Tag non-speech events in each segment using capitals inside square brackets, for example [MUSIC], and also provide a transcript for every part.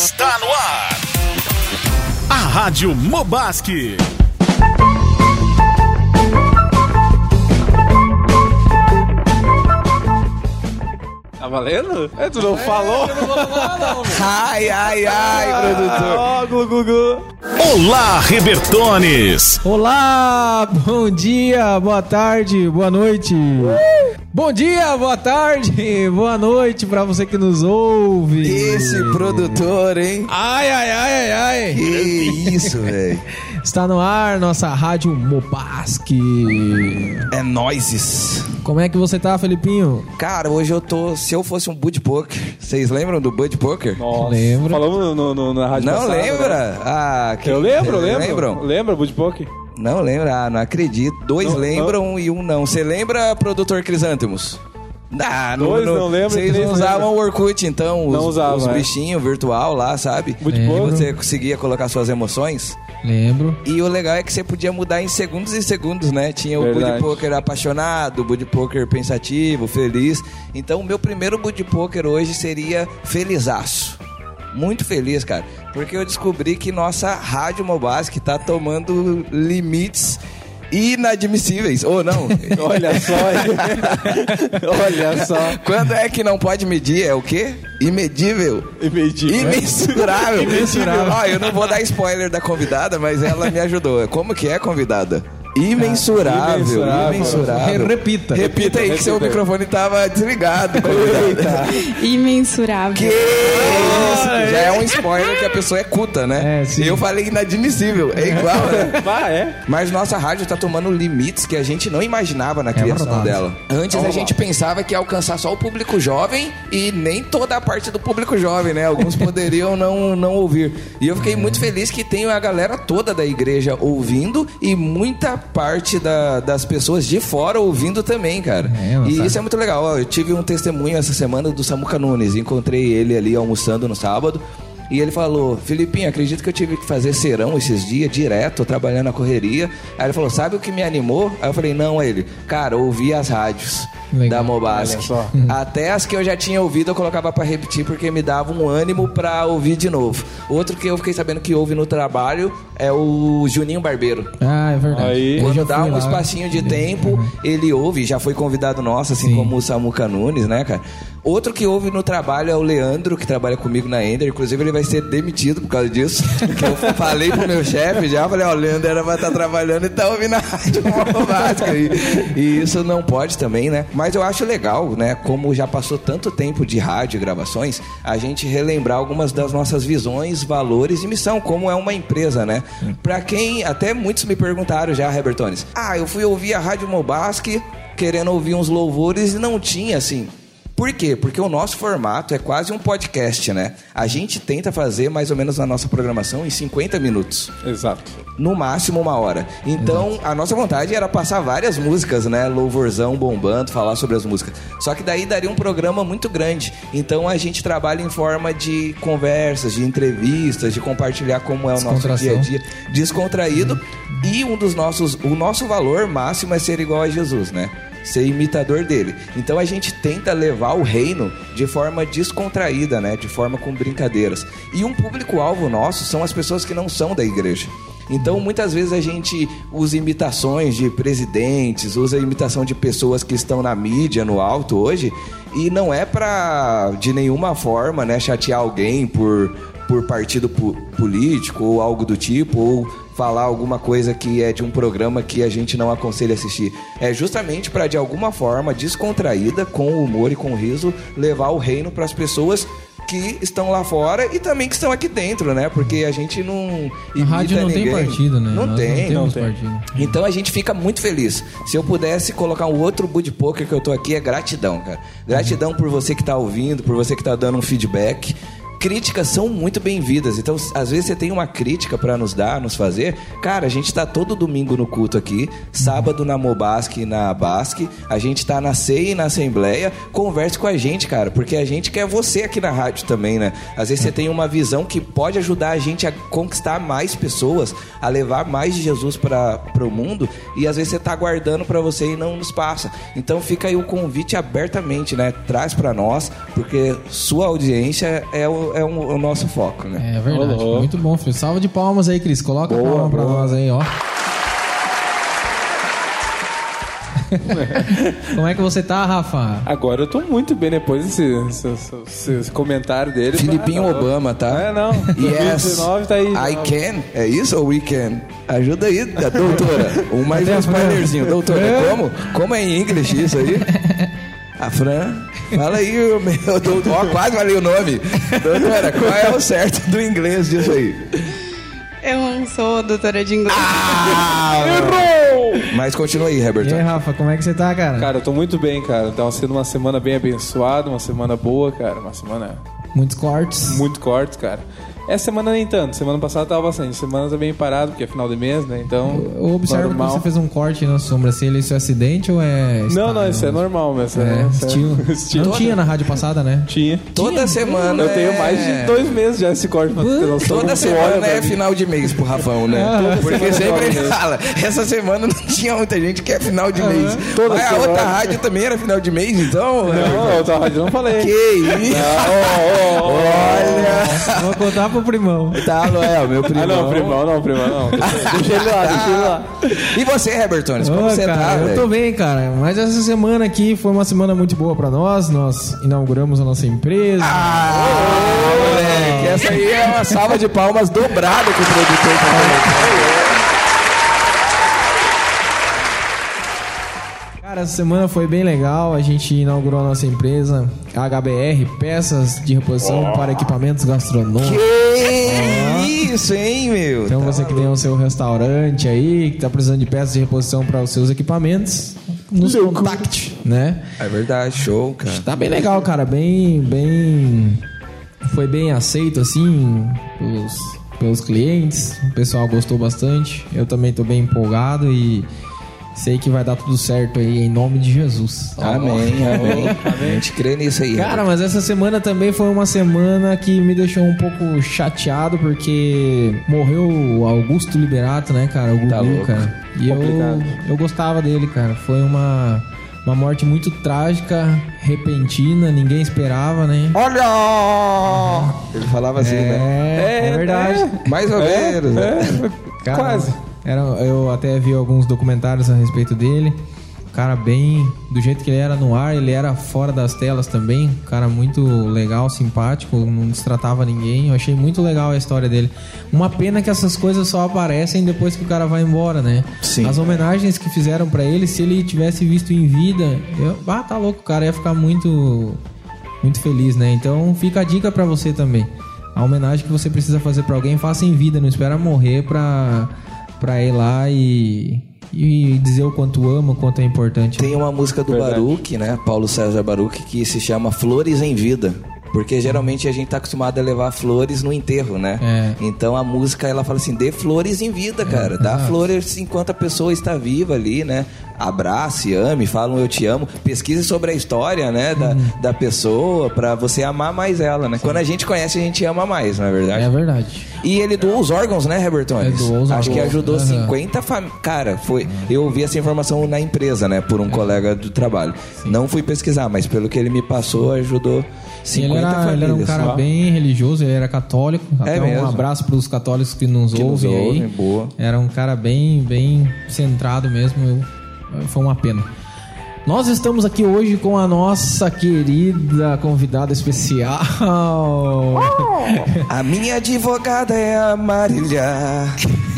Está no ar. A Rádio Mobasque. Tá valendo? É, tu não falou? [LAUGHS] Ai, ai, ai, produtor. Ó, Glu, Glu, Glu. Olá, Rebertones. Olá, bom dia, boa tarde, boa noite. Bom dia, boa tarde, [LAUGHS] boa noite pra você que nos ouve. Esse produtor, hein? Ai, ai, ai, ai, ai. Que isso, velho. [LAUGHS] Está no ar nossa rádio Mobasque. É noises. Como é que você tá, Felipinho? Cara, hoje eu tô. Se eu fosse um Bud Poker. Vocês lembram do Bud Poker? Nossa. Lembro. Falamos no, no- no- na rádio Não passada, né? lembra? Ah, que... Eu lembro, [LAUGHS] lembro. Lembram? Lembra, Budpoke? Não lembra? Ah, não acredito. Dois Não, lembram e um não. Você lembra, produtor Crisântemos? Ah, Dois não lembra, Vocês três não lembra. usavam o Orkut, então? Os, Não usava, Os é. bichinhos virtual lá, sabe? Budpoke? Você conseguia colocar suas emoções. Lembro. E o legal é que você podia mudar em segundos e segundos, né? Tinha o Verdade. Bud Poker apaixonado, o Bud Poker pensativo, feliz. Então, o meu primeiro Bud Poker hoje seria felizaço. Muito feliz, cara. Porque eu descobri que nossa Rádio Mobasque tá tomando limites inadmissíveis. Ou não? [LAUGHS] Olha só. [LAUGHS] Olha só. Quando é que não pode medir? É o quê? Imedível. Imedido. Imensurável. Imensurável. Ó, eu não vou dar spoiler da convidada, mas ela me ajudou. Como que é, convidada? Imensurável. Imensurável. Imensurável. Re- repita. Repita aí que seu Repita. microfone tava desligado. Imensurável. Que isso? Já é um spoiler que a pessoa é culta, né? É. Eu falei inadmissível. É igual, né? [LAUGHS] Vai, é. Mas nossa rádio tá tomando limites que a gente não imaginava na criação verdade. dela. Antes a gente pensava que ia alcançar só o público jovem e nem toda a parte do público jovem, né? Alguns [LAUGHS] poderiam não, não ouvir. E eu fiquei muito feliz que tem a galera toda da igreja ouvindo e muita parte da- das pessoas de fora ouvindo também, cara. É, e nossa. isso é muito legal. Ó, eu tive um testemunho essa semana do Samuca Nunes. Encontrei ele ali almoçando no sábado. E ele falou, Filipinho, acredito que eu tive que fazer serão esses dias, direto, trabalhando na correria. Aí ele falou, sabe o que me animou? Aí eu falei, não, aí ele, cara, ouvi as rádios Legal. da Mobasque. Até as que eu já tinha ouvido, eu colocava pra repetir, porque me dava um ânimo pra ouvir de novo. Outro que eu fiquei sabendo que ouve no trabalho é o Juninho Barbeiro. Ah, é verdade. Aí. Quando dá um lá. espacinho de tempo, ele ouve, já foi convidado nosso, assim Sim. como o Samuca Nunes, né, cara? Outro que ouve no trabalho é o Leandro, que trabalha comigo na Ender. Inclusive, ele vai ser demitido por causa disso. [LAUGHS] que eu falei pro meu chefe já, falei, ó, o Leandro era pra estar trabalhando e tá ouvindo a rádio básica. E, e isso não pode também, né? Mas eu acho legal, né? Como já passou tanto tempo de rádio e gravações, a gente relembrar algumas das nossas visões, valores e missão, como é uma empresa, né? Pra quem, até muitos me perguntaram já, Hebertones, ah, eu fui ouvir a Rádio Mobasque querendo ouvir uns louvores e não tinha, assim, por quê? Porque o nosso formato é quase um podcast, né? A gente tenta fazer mais ou menos na nossa programação em 50 minutos. Exato. No máximo uma hora. Então, a nossa vontade era passar várias músicas, né? Louvorzão bombando, falar sobre as músicas. Só que daí daria um programa muito grande. Então, a gente trabalha em forma de conversas, de entrevistas, de compartilhar como é o nosso dia a dia descontraído. E um dos nossos, o nosso valor máximo é ser igual a Jesus, né? Ser imitador dele. Então a gente tenta levar o reino de forma descontraída, né? De forma com brincadeiras. E um público-alvo nosso são as pessoas que não são da igreja. Então, muitas vezes a gente usa imitações de presidentes, usa imitação de pessoas que estão na mídia, no alto hoje, e não é pra, de nenhuma forma, né, chatear alguém por, por partido po- político ou algo do tipo, ou falar alguma coisa que é de um programa que a gente não aconselha assistir. É justamente para de alguma forma descontraída, com humor e com riso, levar o reino para as pessoas que estão lá fora e também que estão aqui dentro, né? Porque a gente não A rádio não tem ninguém. partido, né? Não Nós tem, não tem. partido. então a gente fica muito feliz. Se eu pudesse colocar um outro Bud Poker que eu tô aqui, é gratidão, cara. Gratidão por você que tá ouvindo, por você que tá dando um feedback. Críticas são muito bem-vindas. Então, às vezes você tem uma crítica pra nos dar, nos fazer. Cara, a gente tá todo domingo no culto aqui, sábado na Mobasque e na Basque. A gente tá na ceia e na Assembleia. Converse com a gente, cara, porque a gente quer você aqui na rádio também, né? Às vezes você tem uma visão que pode ajudar a gente a conquistar mais pessoas, a levar mais de Jesus para o mundo, e às vezes você tá guardando pra você e não nos passa. Então fica aí o convite abertamente, né? Traz pra nós, porque sua audiência é o, o, é um- o nosso foco, né? É verdade. Muito bom, filho. Salva de palmas aí, Cris. Coloca a palma pra nós aí, ó. [LAUGHS] Como é que você tá, Rafa? Agora eu tô muito bem depois desse, esse, esse- esse comentário dele. Filipinho Ah. Obama, tá? É, não. Yes, 2019 tá aí. I can. É isso ou we can? Ajuda aí, doutora. [LAUGHS] Um mais um spoilerzinho. Doutora, como? Como é em inglês isso aí? A Fran, fala aí, meu doutor. Ó, quase falei o nome. Doutora, qual é o certo do inglês disso aí? Eu não sou doutora de inglês. Ah, errou! Mas continua aí, E Heberton. aí, Rafa, como é que você tá, cara? Cara, eu tô muito bem, cara. Tá sendo uma semana bem abençoada, uma semana boa, cara. Uma semana Muitos cortes. muito cortes, cara. Essa semana nem tanto. Semana passada tava bastante. Semana tá bem parado, porque é final de mês, né? Então. Eu observo normal. que você fez um corte na sobrancelha. Isso é acidente ou é. Não, não, isso é normal, mas É, é, isso é- estilo. [LAUGHS] estilo. Não tinha na rádio passada, né? Tinha. Toda semana. Eu tenho é- mais de dois meses já esse corte pra ter noção. Toda semana é final de mês pro Rafão, né? Toda Porque sempre é ele fala, essa semana não tinha muita gente que é final de mês. Toda Mas a semana. outra rádio também era final de mês, então. Não, outra rádio eu não falei. Que isso? Olha! Vou contar pro primão. Tá, Noel, meu primão. Ah, não, primão não, primão não. [LAUGHS] Deixa, ele lá, deixa ele lá. E você, Hebertones, como Ô, você cara, tá, eu velho? tô bem, cara. Mas essa semana aqui foi uma semana muito boa pra nós. Nós inauguramos a nossa empresa. Ah, moleque, essa aí é uma salva de palmas dobrada que o produtor tá falando. [LAUGHS] Cara, essa semana foi bem legal. A gente inaugurou a nossa empresa HBR, peças de reposição para equipamentos gastronômicos. Que isso, hein, meu? Então Tá você que tem o seu restaurante aí, que tá precisando de peças de reposição para os seus equipamentos, nos contacte, né? É verdade, show, cara. Tá bem legal, cara. Bem, bem. Foi bem aceito, assim, pelos, pelos clientes. O pessoal gostou bastante. Eu também tô bem empolgado e sei que vai dar tudo certo aí, em nome de Jesus. Amém, [LAUGHS] amém. A gente crê nisso aí. Cara, mas essa semana também foi uma semana que me deixou um pouco chateado porque morreu o Augusto Liberato, né, cara? O Gugu, Tá louco. cara. E eu, Complicado. eu gostava dele, cara. Foi uma, uma morte muito trágica, repentina, ninguém esperava, né? Olha! Ele falava assim, né? É, é, verdade. Mais ou menos, né? Cara, Quase. Era, eu até vi alguns documentários a respeito dele. Cara bem, do jeito que ele era no ar, ele era fora das telas também. Cara muito legal, simpático, não destratava ninguém. Eu achei muito legal a história dele. Uma pena que essas coisas só aparecem depois que o cara vai embora, né? Sim. As homenagens que fizeram pra ele, se ele tivesse visto em vida, eu, ah, tá louco, o cara ia ficar muito muito feliz, né? Então fica a dica pra você também. A homenagem que você precisa fazer pra alguém, faça em vida, não espera morrer pra, pra ir lá e, e dizer o quanto ama, o quanto é importante. Tem uma música do Verdade. Baruch, né? Paulo César Baruch, que se chama Flores em Vida. Porque geralmente a gente tá acostumado a levar flores no enterro, né? É. Então a música ela fala assim: dê flores em vida, cara. Dá exato. flores enquanto a pessoa está viva ali, né? Abrace, ame, fala um eu te amo. Pesquise sobre a história, né? Da, Uhum. da pessoa pra você amar mais ela, né? Quando a gente conhece, a gente ama mais, não é verdade? É verdade. E ele doou os órgãos, né, Hebertones? É, doou os Acho que órgãos. ajudou Aham. 50 famílias. Cara, foi. Eu ouvi essa informação na empresa, né, por um colega do trabalho. Não fui pesquisar, mas pelo que ele me passou, ajudou 50 Ele era, famílias. ele era um cara Ó, bem religioso, ele era católico. Até um mesmo? abraço pros católicos que nos Que nos ouvem aí. ouvem, boa. Era um cara bem, bem centrado mesmo. Eu- foi uma pena. Nós estamos aqui hoje com a nossa querida convidada especial. A minha advogada é a Marília.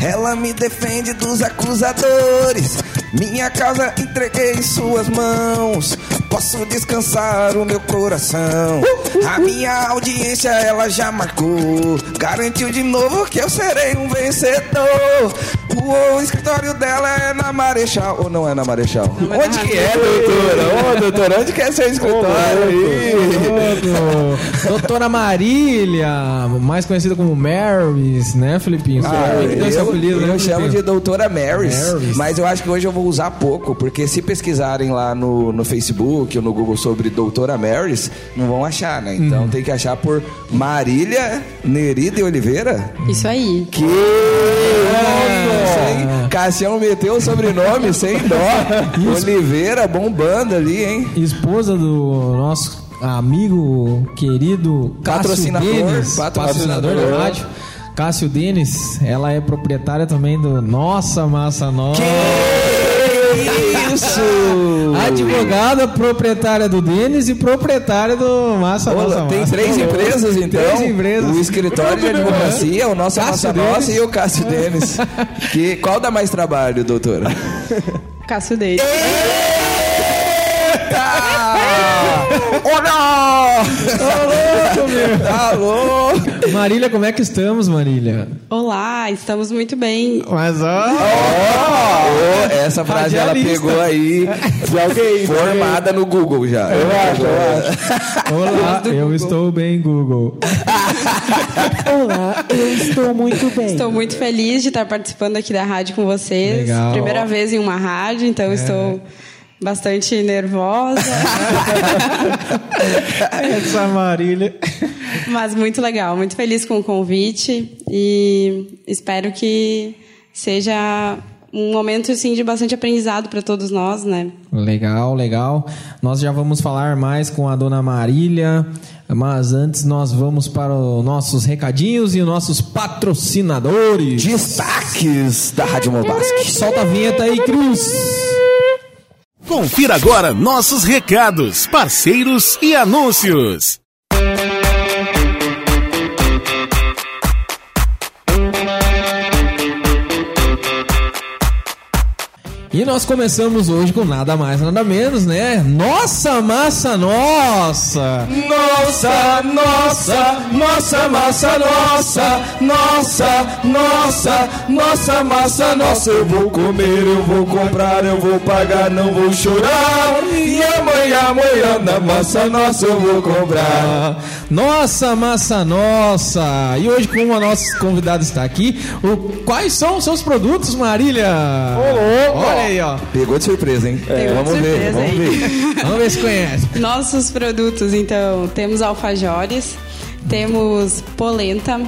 Ela me defende dos acusadores. Minha causa entreguei em suas mãos. Posso descansar o meu coração. A minha audiência ela já marcou. Garantiu de novo que eu serei um vencedor. O escritório dela é na Marechal. Ou não é na Marechal? Não, Onde na que é, doutora? Ô, doutora, onde que é seu escritório aí? Ô, Doutora Marília, mais conhecida como Marys, né, Felipinho? Ah, deu esse eu, apelido, né, eu chamo de doutora Marys, Marys. mas eu acho que hoje eu vou usar pouco, porque se pesquisarem lá no, no Facebook ou no Google sobre doutora Marys, não vão achar, né? Então tem que achar por Marília Nerida e Oliveira. Isso aí. Que isso, hein? Cassião meteu o sobrenome sem dó. Oliveira bombando ali, hein? Esposa do nosso amigo querido Cássio Patrocinador, Denis, patrocinador. patrocinador da rádio. Cássio Denis, ela é proprietária também do Nossa Massa Nossa. Isso! [LAUGHS] Advogada, proprietária do Denis e proprietária do Massa Nossa Olá, tem Massa. três empresas, então. Três empresas. O escritório de advocacia, o nosso Cássio Massa Denis. Nossa e o Cássio Denis. [LAUGHS] Que, qual dá mais trabalho, doutora? Cássio dele. Olá! Alô! Marília, como é que estamos, Marília? Olá, estamos muito bem. Mas ó. Ô, essa frase ela pegou aí [LAUGHS] de alguém formada no Google já. Eu acho, eu acho. [LAUGHS] Olá, eu estou bem, Google. Estou muito feliz de estar participando aqui da rádio com vocês. Legal. Primeira vez em uma rádio, então estou bastante nervosa, [LAUGHS] Essa Marília. mas muito legal, muito feliz com o convite e espero que seja um momento assim de bastante aprendizado para todos nós, né? Legal, legal. Nós já vamos falar mais com a dona Marília, mas antes nós vamos para os nossos recadinhos e os nossos patrocinadores. Destaques da Rádio Mobasque. Solta a vinheta aí, Cruz. Confira agora nossos recados, parceiros e anúncios. E nós começamos hoje com nada mais, nada menos, né? Nossa massa nossa! Nossa, nossa, nossa massa, nossa, nossa, nossa, nossa massa, nossa. Eu vou comer, eu vou comprar, eu vou pagar, não vou chorar. E amanhã, amanhã, na massa nossa eu vou comprar. Nossa massa nossa! E hoje, como a nossa convidada está aqui, o, quais são os seus produtos, Marília? Olha aí, ó. Pegou de surpresa, hein? Tem muita vamos ver, surpresa vamos aí. ver. [LAUGHS] Vamos ver se conhece. Nossos produtos, então, temos alfajores, temos polenta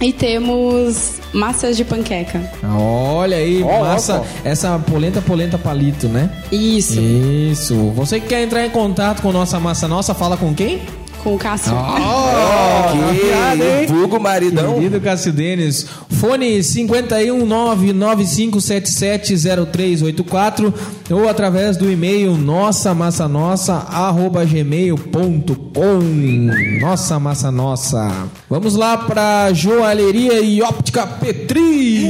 e temos massas de panqueca. Olha aí, massa. Essa polenta, polenta palito, né? Isso, Isso. Você que quer entrar em contato com nossa massa nossa, fala com quem? Com o Cássio. Que vulgo maridão. Querido Cássio Denis, fone 51995770384 ou através do e-mail nossamassa.nossa@gmail.com. Nossa massa nossa. Vamos lá para joalheria e óptica Petri.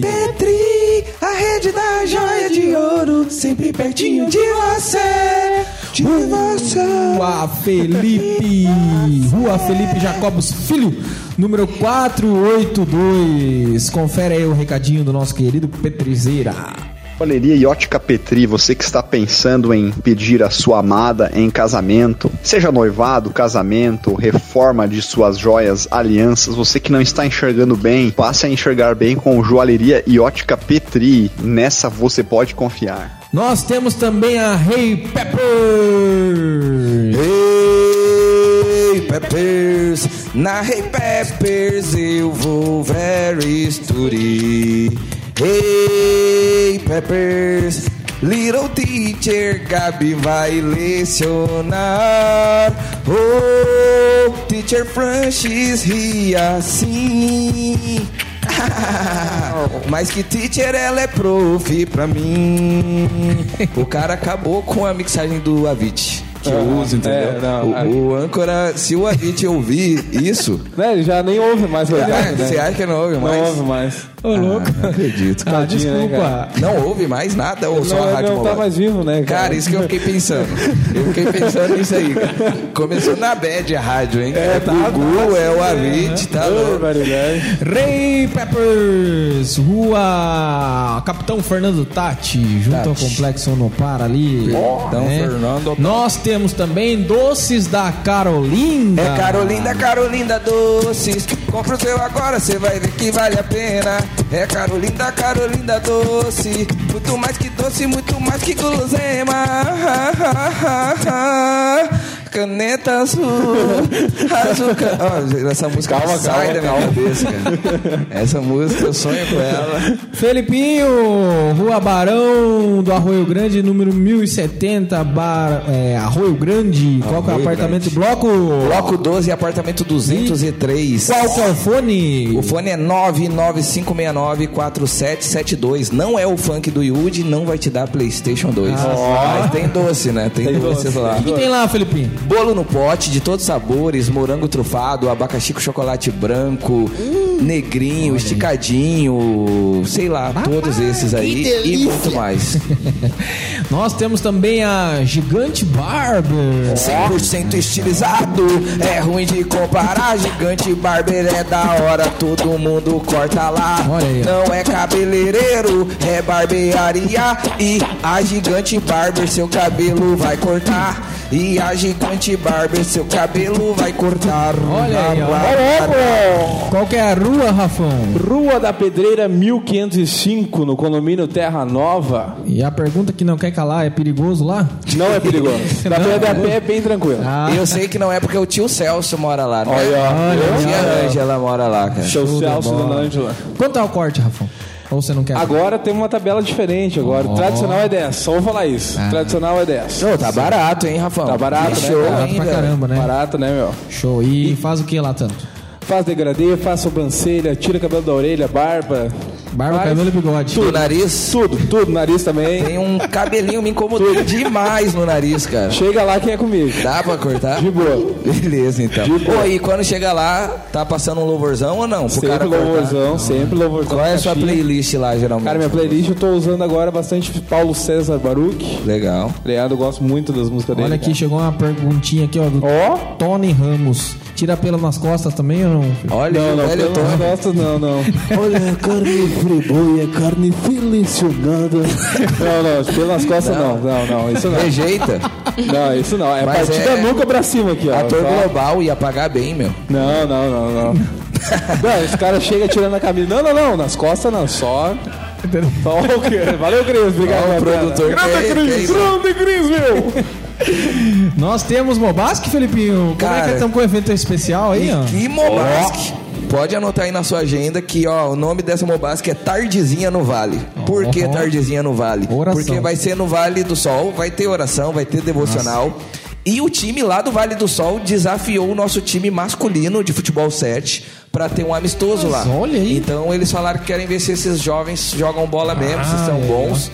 Petri, a rede da joia de ouro, sempre pertinho de você, Rua Felipe, Rua Felipe Jacobos Filho, número 482. Confere aí o recadinho do nosso querido Petrizeira. Joalheria e ótica Petri, você que está pensando em pedir a sua amada em casamento, seja noivado, casamento, reforma de suas joias, alianças, você que não está enxergando bem, passe a enxergar bem com Joalheria e ótica Petri. Nessa você pode confiar. Nós temos também a Hey Pepper. Hey Peppers, na Hey Peppers eu vou very study. Hey Peppers, little teacher Gabi vai lecionar. Oh, teacher Francis ri assim. [LAUGHS] Mas que teacher ela é prof pra mim. O cara acabou com a mixagem do Avicii. Que eu uso, entendeu? é, não, o, o âncora, se o Avicii ouvir isso, [LAUGHS] Né, ele já nem ouve mais o ah, evento, né? você acha que não ouve Não mais? ouve mais. Ô, louco. Não acredito. Ah, Tadinho, né, desculpa. Não ouve mais nada ou só não, a ele rádio não tá mais vivo, né, cara? Cara, isso que eu fiquei pensando. Eu fiquei pensando nisso aí, cara. Começou na bad a rádio, hein? É, tá, o Gugu, tá, é o sim, Avicii, tá Ô, louco. Ray Peppers, Rua Capitão Fernando Tati, junto ao Tati. Complexo Onopara ali. né? Capitão Fernando Tati. Nós temos também doces da Carolinda. É Carolinda, Carolinda Doces. Compra o seu agora, você vai ver que vale a pena. É Carolinda, Carolinda Doce. Muito mais que doce, muito mais que gulosema. Caneta azul, [LAUGHS] azul. ca- Ó, essa música Calma, sai calma, da minha calma. cabeça, cara. Essa música eu sonho com ela. Felipinho, Rua Barão do Arroio Grande, número 1070, bar, é, Arroio Grande. Qual que é o apartamento Grande. bloco? Bloco 12, apartamento 203. Qual que é o fone? O fone é 995694772. Não é o funk do Yudi, não vai te dar PlayStation 2. Mas tem doce, né? Tem, doces lá. O que tem lá, Felipinho? Bolo no pote de todos os sabores, morango trufado, abacaxi com chocolate branco, negrinho, esticadinho, sei lá, todos esses aí e muito mais. [LAUGHS] Nós temos também a Gigante Barber. 100% estilizado, é ruim de comparar. Gigante Barber é da hora, todo mundo corta lá. Aí. Não é cabeleireiro, é barbearia. E a Gigante Barber seu cabelo vai cortar. E a Gigante Barber seu cabelo vai cortar. Olha aí, ó. Qual que é a rua, Rafão? Rua da Pedreira 1505, no condomínio Terra Nova. E a pergunta que não quer calar, é perigoso lá? Não é perigoso. [LAUGHS] Da Não. pedra a pé é bem tranquilo. Ah, eu sei que não é porque o tio Celso mora lá, né? Olha, ó. A tia Olha. Ângela mora lá, cara. Show Celso. Dona Ângela. Quanto é o corte, Rafão? Ou você não quer? Agora tem uma tabela diferente agora. O Ó. tradicional é 10, só vou falar isso. Ah. Tradicional é 10. Ô, tá barato, hein, Rafão? Tá barato, né, show? Barato hein, pra velho? caramba, né? Barato, né, meu? Show. E faz o que lá tanto? Faz degradê, faz sobrancelha, tira cabelo da orelha, barba. Barba, Faz cabelo e bigode. Do nariz? Tudo, tudo. Nariz também. Tem um [LAUGHS] cabelinho me incomodou demais no nariz, cara. Chega lá quem é comigo. Dá pra cortar? De boa. Beleza, então. De boa. Pô, e quando chega lá, tá passando um louvorzão ou não? Pro Sempre cara louvorzão, sempre louvorzão. Qual é a sua playlist lá, geralmente? Cara, minha playlist eu tô usando agora bastante Paulo César Baruch. Legal. Leado, eu gosto muito das músicas dele. Olha aqui, cara. chegou uma perguntinha aqui, ó, do Ó. Tony Ramos. Tira pelo nas costas também ou não? Olha, Não, não, velho pelo Tony. gosto não, não. Olha, carne friboia, carne selecionada. Não, não, pelo nas costas não, não, não, isso não. Rejeita. Não, isso não. É Mas partida é- nuca pra cima aqui, ó. Ator Só- global ia pagar bem, meu. Não, não, não, não. Não, esse cara chega tirando a camisa. Não, não, não, nas costas não, só. Só o quê? Valeu, Cris, obrigado. Ó, o Gabriela. produtor Grande Cris, grande Cris, meu! Nós temos Mobasque, Felipinho. Como é Cara, que estamos com o evento especial aí, ó? Que Mobasque. Pode anotar aí na sua agenda que ó, o nome dessa Mobasque é Tardezinha no Vale. Por que. Tardezinha no Vale? Oração. Porque vai ser no Vale do Sol, vai ter oração, vai ter devocional. E o time lá do Vale do Sol desafiou o nosso time masculino de futebol 7 para ter um amistoso Mas lá. olha aí. Então eles falaram que querem ver se esses jovens jogam bola mesmo, se Ah, são é. bons.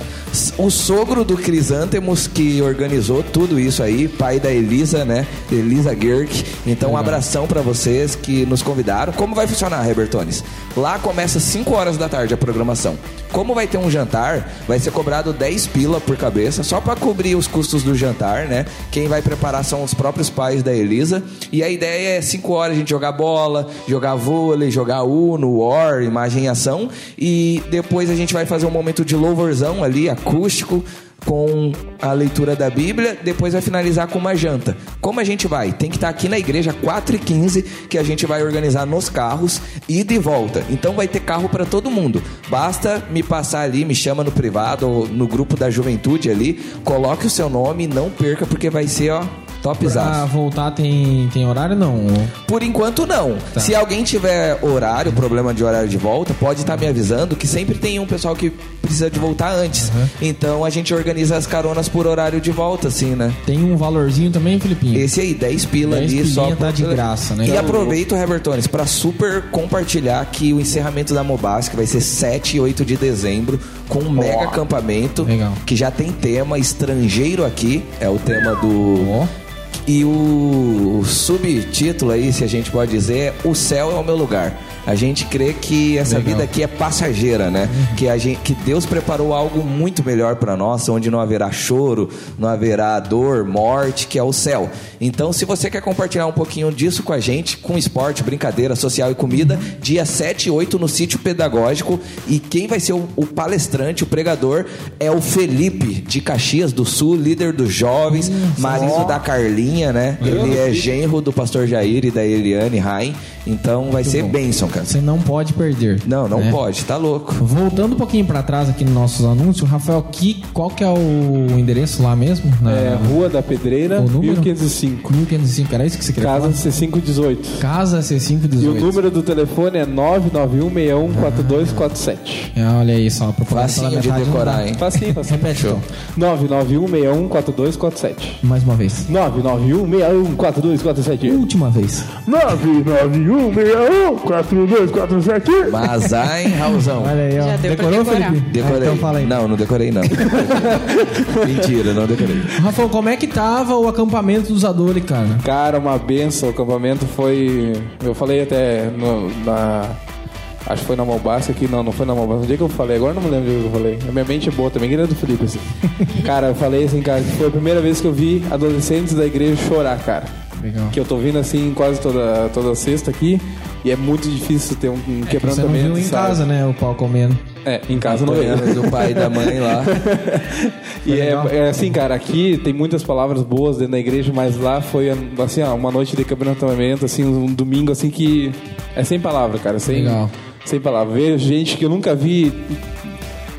O sogro do Crisântemos que organizou tudo isso aí, pai da Elisa, né? Elisa Gerk. Então, um abração pra vocês que nos convidaram. Como vai funcionar, Hebertones? Lá começa às 5 horas da tarde a programação. Como vai ter um jantar, vai ser cobrado 10 pila por cabeça, só pra cobrir os custos do jantar, né? Quem vai preparar são os próprios pais da Elisa. E a ideia é 5 horas a gente jogar bola, jogar vôlei, jogar Uno, War, imagem e ação. E depois a gente vai fazer um momento de louvorzão ali, acústico, com a leitura da Bíblia, depois vai finalizar com uma janta. Como a gente vai? Tem que estar aqui na igreja 4h15, que a gente vai organizar nos carros, ida e volta. Então vai ter carro para todo mundo. Basta me passar ali, me chama no privado ou no grupo da juventude ali, coloque o seu nome, não perca, porque vai ser, ó, Pra topzaço. voltar tem, tem horário não? Por enquanto, não. Se alguém tiver horário, problema de horário de volta, pode estar me avisando que sempre tem um pessoal que precisa de voltar antes. Então a gente organiza as caronas por horário de volta, assim, né? Tem um valorzinho também, Felipinho? Esse aí, 10 pila 10 ali só. tá de graça, né? E Então, aproveito, Hebertones, para super compartilhar que o encerramento da Mobas, que vai ser 7 e 8 de dezembro, com um mega acampamento. Legal. Que já tem tema estrangeiro aqui. É o tema do. Ó. E o subtítulo aí, se a gente pode dizer, é O Céu é o Meu Lugar. A gente crê que essa Legal. vida aqui é passageira, né? Que, a gente, que Deus preparou algo muito melhor para nós, onde não haverá choro, não haverá dor, morte, que é o céu. Então, se você quer compartilhar um pouquinho disso com a gente, com esporte, brincadeira, social e comida, dia 7 e 8 no sítio pedagógico. E quem vai ser o, o palestrante, o pregador, é o Felipe, de Caxias do Sul, líder dos jovens, marido da Carlinha, né? Ele é genro do pastor Jair e da Eliane Rain. Então vai ser bênção, cara. Você não pode perder. Não, não né? pode, tá louco. Voltando um pouquinho pra trás aqui nos nossos anúncios, Rafael, que, qual que é o endereço lá mesmo? Na, É, Rua da Pedreira, O número? 1505. 1505, era isso que você queria Casa falar? C518. Casa C518. E o número do telefone é 991614247. É, olha aí só, pela Facinho de decorar, hein? Facinho, facinho. Repete então, 991614247. mais uma vez. 991614247. Última vez. 991614247. Mas ai, Raulzão. Olha aí, ó. Já deu pra Decorou, decorar. Felipe? Decorei. Ah, então fala aí. Não, não decorei não. [LAUGHS] Mentira, não decorei. Rafael, como é que tava o acampamento dos Adori, cara? Cara, uma benção. O acampamento foi. Eu falei até no- na. Acho que foi na Malbassa aqui. Não, não foi na Malbassa. No dia que eu falei, agora não me lembro do que eu falei. A minha mente é boa também, que do Felipe, assim. [LAUGHS] cara, eu falei assim, cara, que foi a primeira vez que eu vi adolescentes da igreja chorar, cara. Legal. Que eu tô vindo assim quase toda, toda sexta aqui. E é muito difícil ter um, um Você não quebrantamento. viu em sabe? casa, né, o pau comendo. É, em casa não. Apanhando do pai e da mãe lá. [LAUGHS] E é, é assim, cara, aqui tem muitas palavras boas dentro da igreja, mas lá foi assim, ó, uma noite de quebrantamento, assim, um domingo assim que é sem palavra, cara, sem Legal. sem palavra. Ver gente que eu nunca vi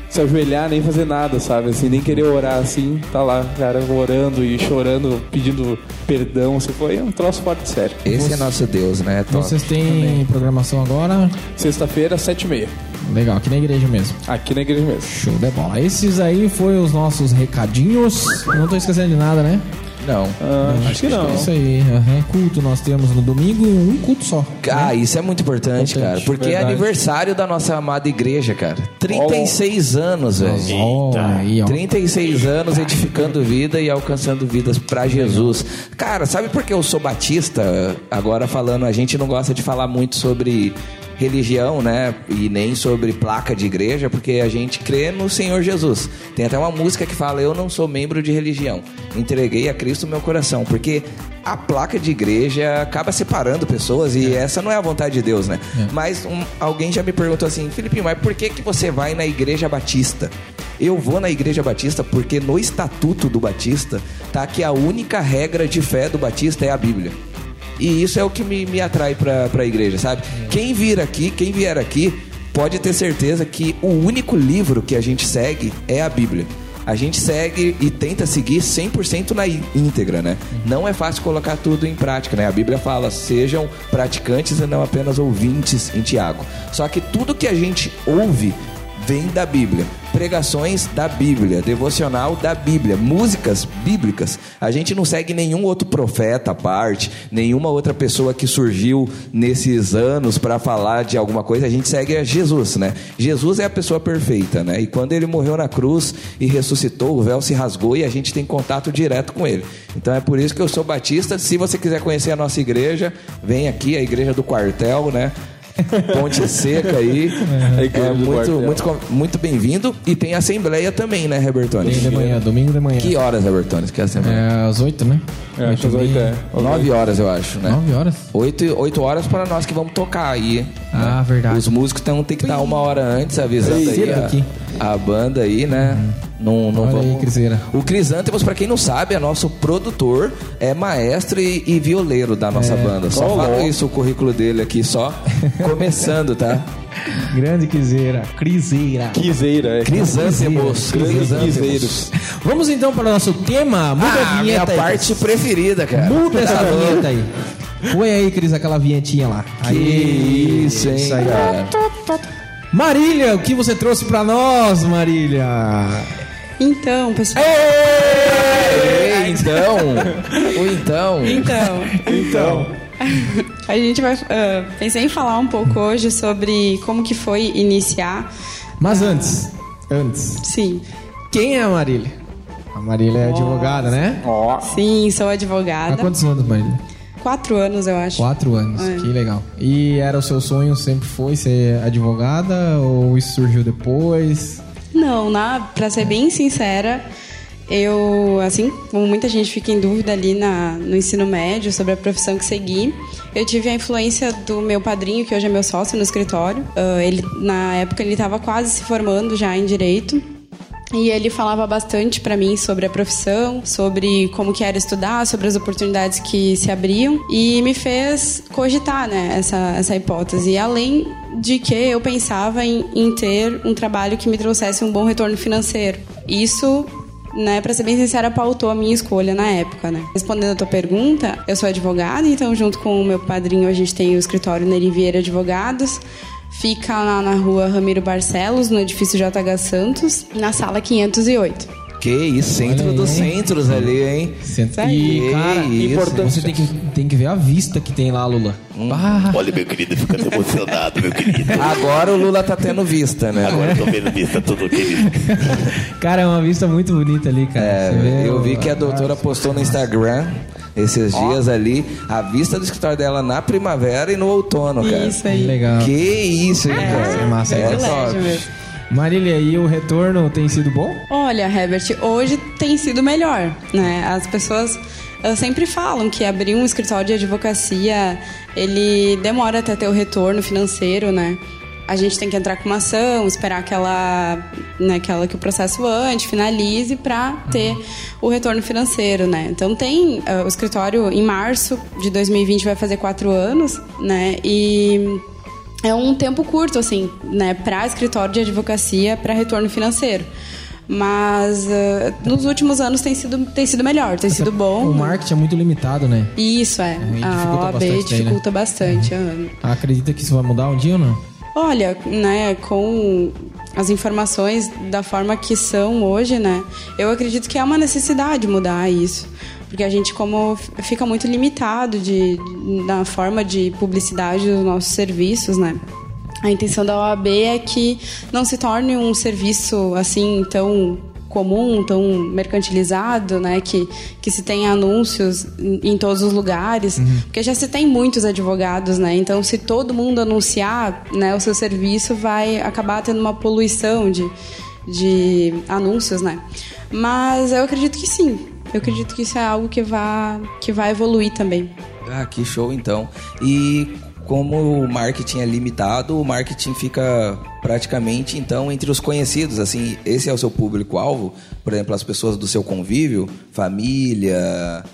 se ajoelhar nem fazer nada, sabe? Assim, nem querer orar assim, tá lá, cara, orando e chorando, pedindo perdão, assim, foi um troço forte de sério. Esse é nosso Deus, né? Top. Vocês têm programação agora? Sexta-feira, sete e meia, Legal, aqui na igreja mesmo. aqui na igreja mesmo. Show de bola. Esses aí foram os nossos recadinhos. Não tô esquecendo de nada, né? Não. Ah, acho que não. É isso aí. aham. Culto nós temos no domingo e um culto só. Ah, isso é muito importante, Importante, cara. Porque é verdade. aniversário da nossa amada igreja, cara. 36 anos, velho. Ó. 36 anos edificando vida e alcançando vidas pra Jesus. Cara, sabe por que eu sou batista? Agora falando, a gente não gosta de falar muito sobre religião, né? E nem sobre placa de igreja, porque a gente crê no Senhor Jesus. Tem até uma música que fala: Eu não sou membro de religião, entreguei a Cristo meu coração. Porque a placa de igreja acaba separando pessoas e essa não é a vontade de Deus, né? Mas um- alguém já me perguntou assim: Felipe, mas por que, que você vai na igreja batista? Eu vou na igreja batista porque no estatuto do batista tá que a única regra de fé do batista é a Bíblia. E isso é o que me, me atrai pra, pra igreja, sabe? Quem vir aqui, quem vier aqui, pode ter certeza que o único livro que a gente segue é a Bíblia. A gente segue e tenta seguir 100% na íntegra, né? Não é fácil colocar tudo em prática, né? A Bíblia fala, sejam praticantes e não apenas ouvintes em Tiago. Só que tudo que a gente ouve vem da Bíblia. Pregações da Bíblia, devocional da Bíblia, músicas bíblicas. A gente não segue nenhum outro profeta à parte, nenhuma outra pessoa que surgiu nesses anos para falar de alguma coisa. A gente segue a Jesus, né? Jesus é a pessoa perfeita, né? E quando ele morreu na cruz e ressuscitou, o véu se rasgou e a gente tem contato direto com ele. Então é por isso que eu sou batista. Se você quiser conhecer a nossa igreja, vem aqui, a igreja do quartel, né? Ponte Seca aí. A É, do muito, muito, muito bem-vindo. E tem assembleia também, né, Robertone? Domingo de manhã, domingo de manhã. Que horas, Robertone? Que é a assembleia? É às oito, né? É, acho que às oito é. Nove horas, eu acho, né? Nove horas. Oito, oito horas para nós que vamos tocar aí. Ah, verdade. Os músicos tão, tem que estar uma hora antes avisando aí Cedo aqui. a, a banda aí, né? Não, não Olha vamos... aí, Criseira. O Crisântemos, pra quem não sabe, é nosso produtor, é maestro e, e violeiro da nossa banda. Só falo louco. isso, o currículo dele aqui, só [LAUGHS] começando, tá? Grande Criseira. Criseira. Quiseira, é. Crisântemos. Quiseiros. Vamos então para o nosso tema. Muda Ah, a minha vinheta aí. parte preferida, cara. Muda essa vinheta aí. Põe aí, Cris, aquela vinhetinha lá. Que isso, hein, Isso aí. cara. Marília, o que você trouxe pra nós, Marília? Então, pessoal. Ei, então. Ou então. Então, Então, a gente vai. ah, pensei em falar um pouco hoje sobre como que foi iniciar. Mas antes, antes, Sim, quem é a Marília? A Marília é advogada, né? ó. sim, sou Há advogada. quantos anos, Marília? Quatro anos, eu acho. Quatro anos, É. que legal. E era o seu sonho sempre foi ser advogada ou isso surgiu depois? Não, na, pra ser bem sincera, eu, assim, como muita gente fica em dúvida ali na, no ensino médio sobre a profissão que segui, eu tive a influência do meu padrinho, que hoje é meu sócio no escritório. Ah, ele, na época ele estava quase se formando já em direito. E ele falava bastante para mim sobre a profissão, sobre como que era estudar, sobre as oportunidades que se abriam e me fez cogitar, né, essa, essa hipótese. E além de que eu pensava em, em ter um trabalho que me trouxesse um bom retorno financeiro. Isso né, pra ser bem sincera, pautou a minha escolha na época, né? Respondendo a tua pergunta, eu sou advogada, então junto com o meu padrinho a gente tem o escritório Neri Vieira Advogados. Fica lá na rua Ramiro Barcelos, no edifício JH Santos, na sala 508. Que isso, centro dos centros ali, hein? Que E, cara, isso. importante. Você tem que, tem que ver a vista que tem lá, Lula. Ah, Olha, meu querido, fica emocionado, meu querido. Agora o Lula tá tendo vista, né? Agora eu tô vendo vista tudo, querido. cara, é uma vista muito bonita ali, cara. É, Você vê eu vi que a doutora postou no Instagram esses dias ali a vista do escritório dela na primavera e no outono, cara. Isso aí. Legal. Que isso, hein, cara? Isso é massa, é Privilégio top. mesmo. Marília, e o retorno tem sido bom? Olha, Herbert, hoje tem sido melhor, né? As pessoas sempre falam que abrir um escritório de advocacia, ele demora até ter o retorno financeiro, né? A gente tem que entrar com uma ação, esperar que ela, né, que, ela, que o processo ande, finalize para ter o retorno financeiro, né? Então tem eh, o escritório em março de 2020 vai fazer quatro anos, né? E é um tempo curto, assim, né, para escritório de advocacia, para retorno financeiro. Mas eh, nos últimos anos tem sido, tem sido melhor, tem sido bom. O marketing é muito limitado, né? Isso é. dificulta A OAB bastante daí, né? dificulta bastante. aham. Acredita que isso vai mudar um dia ou não? Olha, né, com as informações da forma que são hoje, né, eu acredito que é uma necessidade mudar isso. Porque a gente como fica muito limitado de, na forma de publicidade dos nossos serviços, né? A intenção da OAB é que não se torne um serviço assim tão comum, tão mercantilizado, né? Que, que se tenha anúncios em, todos os lugares, porque já se tem muitos advogados, né? Então, se todo mundo anunciar, né, o seu serviço, vai acabar tendo uma poluição de, de anúncios, né? Mas eu acredito que sim. Eu acredito que isso é algo que vai, que vai evoluir também. Ah, que show então. E como o marketing é limitado, o marketing fica praticamente então entre os conhecidos, assim, esse é o seu público-alvo, por exemplo, as pessoas do seu convívio, família,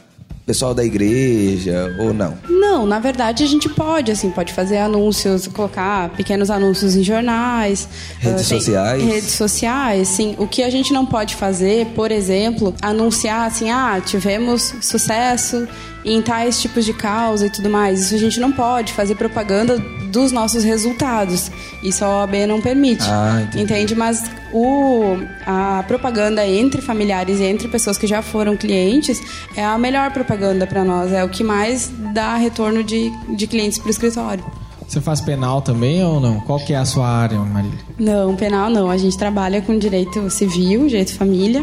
pessoal da igreja ou não? Não, na verdade a gente pode, assim, pode fazer anúncios, colocar pequenos anúncios em jornais. Redes ah, tem- sociais. Redes sociais, sim. O que a gente não pode fazer, por exemplo, anunciar assim, ah, tivemos sucesso em tais tipos de causa e tudo mais. Isso a gente não pode fazer propaganda dos nossos resultados. Isso a OAB não permite. Ah. Entende? Mas o, a propaganda entre familiares e entre pessoas que já foram clientes é a melhor propaganda para nós. É o que mais dá retorno de, de clientes para o escritório. Você faz penal também ou não? Qual que é a sua área, Marília? Não, penal não. A gente trabalha com direito civil, direito família,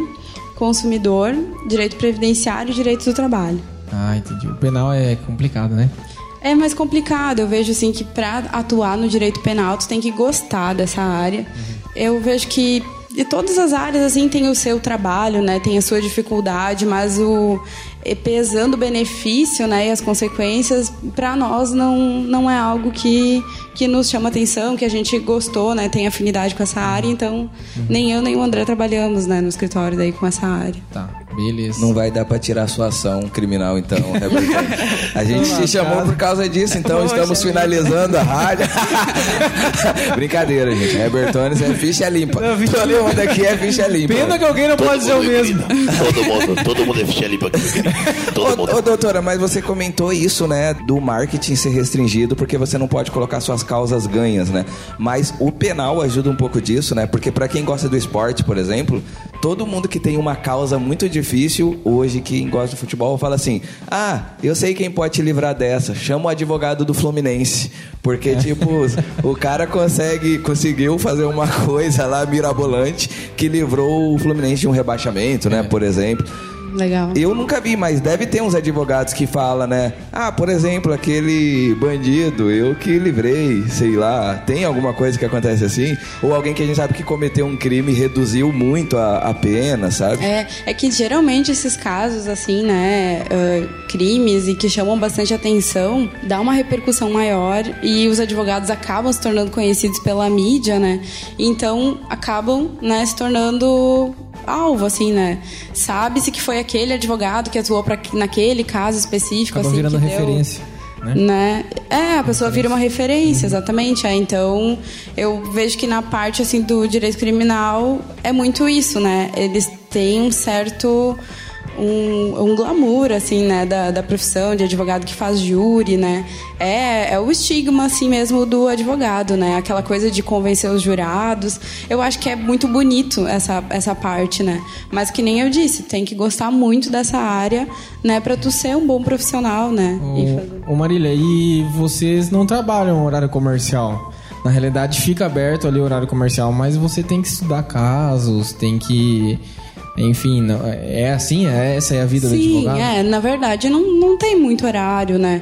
consumidor, direito previdenciário e direito do trabalho. Ah, entendi. O penal é complicado, né? É mais complicado. Eu vejo assim que para atuar no direito penal, tu tem que gostar dessa área. Eu vejo que de todas as áreas assim tem o seu trabalho, né? Tem a sua dificuldade, mas o pesando o benefício, né, e as consequências, para nós não, não é algo que, que nos chama atenção, que a gente gostou, né, tem afinidade com essa área, então nem eu nem o André trabalhamos, né, no escritório daí com essa área. Tá, beleza. Não vai dar pra tirar sua ação criminal, então, Roberto. A gente te chamou por causa disso, então estamos finalizando a rádio. [LAUGHS] Brincadeira, gente. Robertones é ficha limpa. Todo mundo aqui é ficha limpa. Pena que alguém não Todo pode ser o mundo, mesmo. querido. Todo mundo, todo mundo é ficha limpa aqui. Todo mundo. Ô, ô, doutora, mas você comentou isso, né, do marketing ser restringido porque você não pode colocar suas causas ganhas, né? Mas o penal ajuda um pouco disso, né? Porque pra quem gosta do esporte, por exemplo, todo mundo que tem uma causa muito difícil, hoje quem gosta de futebol fala assim: "Ah, eu sei quem pode te livrar dessa. Chama o advogado do Fluminense". Porque tipo, o cara consegue conseguiu fazer uma [LAUGHS] coisa lá mirabolante que livrou o Fluminense de um rebaixamento, né, por exemplo. Legal. Eu nunca vi, mas deve ter uns advogados que falam, né? Ah, por exemplo, aquele bandido, eu que livrei, sei lá. Tem alguma coisa que acontece assim? Ou alguém que a gente sabe que cometeu um crime e reduziu muito a, a pena, sabe? É, é que geralmente esses casos, assim, né, ah, crimes e que chamam bastante atenção, dá uma repercussão maior e os advogados acabam se tornando conhecidos pela mídia, né? Então acabam, né, se tornando alvo, assim, né? Sabe-se que foi aquele advogado que atuou pra, naquele caso específico, Acaba assim, virando que deu- referência. Né? né? É, a pessoa vira uma referência, exatamente. É, então, eu vejo que na parte assim do direito criminal é muito isso, né? Eles têm um certo um, um glamour assim, né, da, da profissão de advogado que faz júri, né? É, é o estigma assim mesmo do advogado, né? Aquela coisa de convencer os jurados. Eu acho que é muito bonito essa essa parte, né? Mas que nem eu disse, tem que gostar muito dessa área, né, para tu ser um bom profissional, né? Ô, ô Marília, e vocês não trabalham horário comercial? Na realidade fica aberto ali o horário comercial, mas você tem que estudar casos, tem que. Enfim, não- é assim? É, essa é a vida do Sim, advogado? é, na verdade não, não tem muito horário, né?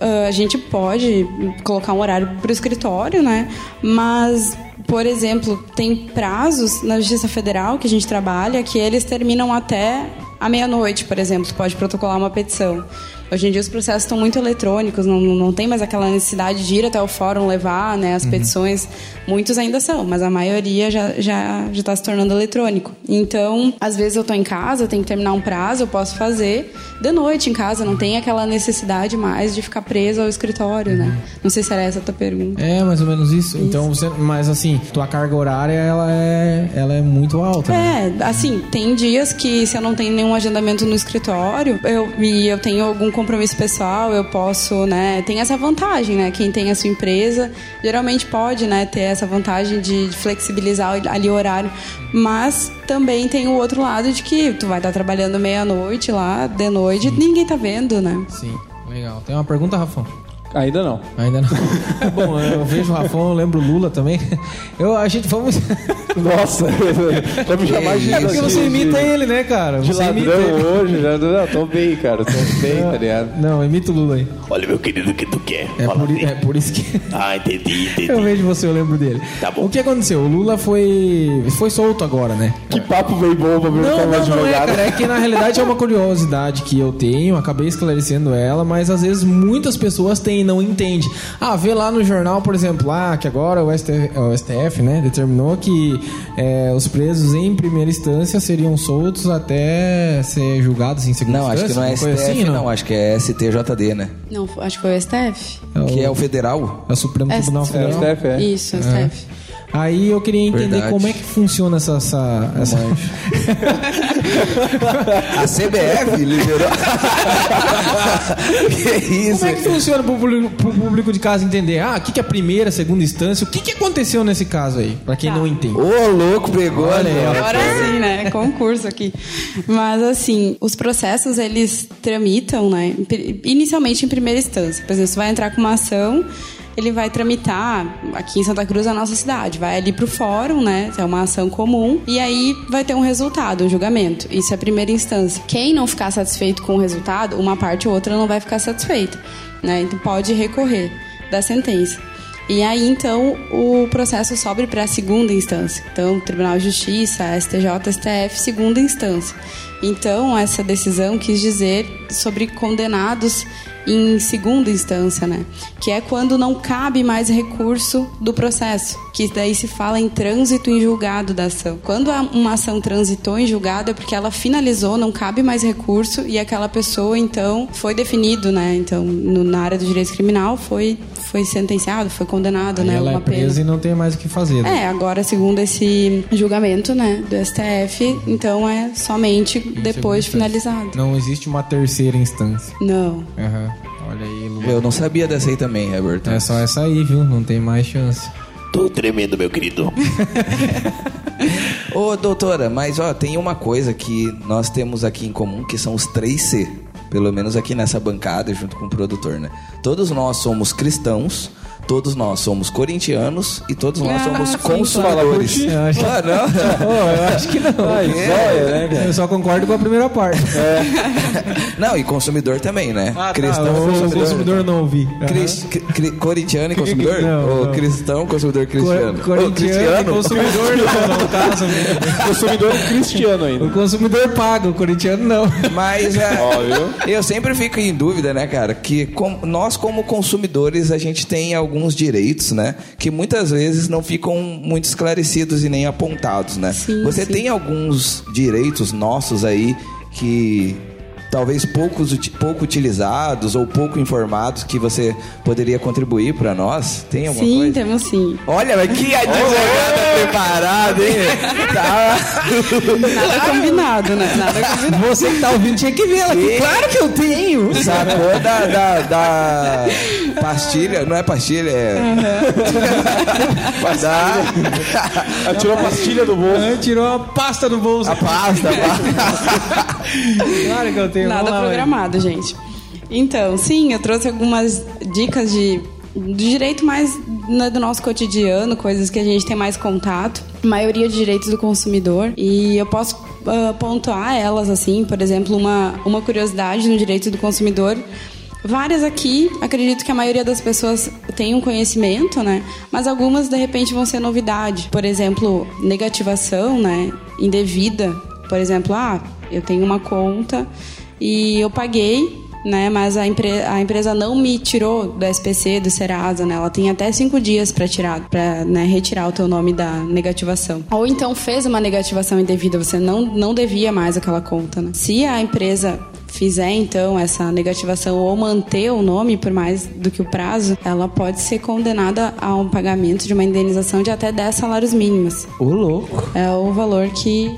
Ah, a gente pode colocar um horário para o escritório, né? Mas, por exemplo, tem prazos na Justiça Federal que a gente trabalha que eles terminam até a meia-noite, por exemplo. Você pode protocolar uma petição. Hoje em dia os processos estão muito eletrônicos, não, não tem mais aquela necessidade de ir até o fórum levar né, as petições. Muitos ainda são, mas a maioria já está já, já tá se tornando eletrônico. Então, às vezes eu estou em casa, tenho que terminar um prazo, eu posso fazer de noite em casa, não tem aquela necessidade mais de ficar preso ao escritório, né? Não sei se era essa a tua pergunta. É, mais ou menos isso. Então, você, mas assim, tua carga horária ela é, ela é muito alta. né? É, assim, tem dias que se eu não tenho nenhum agendamento no escritório eu, e eu tenho algum compromisso pessoal, eu posso, né? Tem essa vantagem, né? Quem tem a sua empresa geralmente pode, né, ter essa vantagem de, flexibilizar ali o horário. Mas também tem o outro lado de que tu vai estar trabalhando meia-noite lá, de noite, e ninguém tá vendo, né? Sim, legal. Tem uma pergunta, Rafão? Ainda não. Ainda não. [LAUGHS] Bom, eu vejo o Rafão, eu lembro o Lula também. Eu, a gente, vamos. [LAUGHS] Nossa, já me chamar de É porque você imita ele, né, cara? De você ladrão hoje, já, não, tô bem, cara, tô bem, tá ligado? Não, imita o Lula aí. Olha, meu querido, o que tu quer? É por, é por isso que. [LAUGHS] Ah, entendi, entendi. Eu vejo você, eu lembro dele. Tá bom. O que aconteceu? O Lula foi. foi solto agora, né? Que papo bem bom pra Não, perguntar um não, não é, advogado. cara. É que na realidade é uma curiosidade que eu tenho, acabei esclarecendo ela, mas às vezes muitas pessoas têm e não entendem. Ah, vê lá no jornal, por exemplo, ah, que agora o STF, o STF né, determinou que é, os presos em primeira instância seriam soltos até ser julgados em segunda Não, acho instância. que não é STF, assim, não. Acho que é STJD, né? Não, acho que foi o STF. Que é o federal. É o Supremo É, Tribunal é, Federal. STF, é. Isso, STF. Aí eu queria entender Verdade. como é que funciona essa. essa, essa... [LAUGHS] A CBF liberou. [LAUGHS] que isso? Como é que funciona pro público, pro público de casa entender? Ah, o que, que é primeira, segunda instância? O que, que aconteceu nesse caso aí? Pra quem não entende. Ô, louco, pegou, Olha né? Agora sim, né? Concurso aqui. Mas assim, os processos eles tramitam, né? Inicialmente em primeira instância. Por exemplo, você vai entrar com uma ação, ele vai tramitar aqui em Santa Cruz, a nossa cidade. Vai ali pro fórum, né? É uma ação comum. E aí vai ter um resultado, um julgamento. Isso é a primeira instância. Quem não ficar satisfeito com o resultado, uma parte ou outra não vai ficar satisfeita. Né? Então pode recorrer da sentença. E aí, então, o processo sobe para a segunda instância. Então, Tribunal de Justiça, STJ, STF, segunda instância. Então, essa decisão quis dizer sobre condenados em segunda instância, né? Que é quando não cabe mais recurso do processo, que daí se fala em trânsito em julgado da ação. Quando uma ação transitou em julgado é porque ela finalizou, não cabe mais recurso e aquela pessoa então foi definido, né? Então, no- na área do direito criminal foi foi sentenciado, foi condenado, Aí né? ela é Uma pena. presa e não tem mais o que fazer. né? É, agora segundo esse julgamento, né, do STF, então é somente depois de finalizado. Não existe uma terceira instância. Não. Aham. Olha aí, Lu. Eu não sabia dessa aí também, Herbert. É só essa aí, viu? Não tem mais chance. Tô tremendo, meu querido. [LAUGHS] Ô, doutora, mas ó, tem uma coisa que nós temos aqui em comum, que são os 3C. Pelo menos aqui nessa bancada, junto com o produtor, né? Todos nós somos cristãos, todos nós somos corintianos e todos nós Ah, somos acho- Ah, não? [LAUGHS] Pô, eu acho que não. Ai, zóia, né, cara? Eu só concordo com a primeira parte. [LAUGHS] Não, e consumidor também, né? Ah, cristão tá, e o consumidor. consumidor não ouvi. Aham. Cris- cri- corintiano e consumidor? [LAUGHS] Não, Ou não. cristão, consumidor cristiano? Co- Corintiano e consumidor não, no caso. né? Consumidor cristiano ainda. O consumidor paga, o corintiano não. Mas é, Óbvio. eu sempre fico em dúvida, né, cara? Que com- nós, como consumidores, a gente tem algum alguns direitos, né? Que muitas vezes não ficam muito esclarecidos e nem apontados, né? Sim, Você sim. tem alguns direitos nossos aí que talvez poucos, pouco utilizados ou pouco informados que você poderia contribuir para nós? Tem alguma Sim, coisa? temos sim. Olha, mas que advogada preparada, hein? [LAUGHS] Tá. Nada combinado, né? Nada [LAUGHS] combinado. Você que tá ouvindo tinha que ver ela aqui. Claro que eu tenho. Sacou da, da, da pastilha, não é pastilha, é. Da- Ela tirou a pastilha do bolso. Ah, Tirou a pasta do bolso. a pasta, a pasta. Claro que eu tenho. Nada Vamos lá, programado, gente. Então, sim, eu trouxe algumas dicas de do direito mais né, do nosso cotidiano, coisas que a gente tem mais contato, maioria de direitos do consumidor. E eu posso ah, pontuar elas, assim, por exemplo, uma, uma curiosidade no direito do consumidor. Várias aqui, acredito que a maioria das pessoas tem um conhecimento, né? Mas algumas, de repente, vão ser novidade. Por exemplo, negativação, né? Indevida. Por exemplo, ah, eu tenho uma conta e eu paguei, né? Mas a, empre a empresa não me tirou do SPC, do Serasa, né? Ela tem até cinco dias para tirar, para né, retirar o teu nome da negativação. Ou então fez uma negativação indevida, você não, não devia mais aquela conta, né? Se a empresa fizer então essa negativação ou manter o nome por mais do que o prazo, ela pode ser condenada a um pagamento de uma indenização de até 10 salários mínimos. Ô, louco. É o valor que,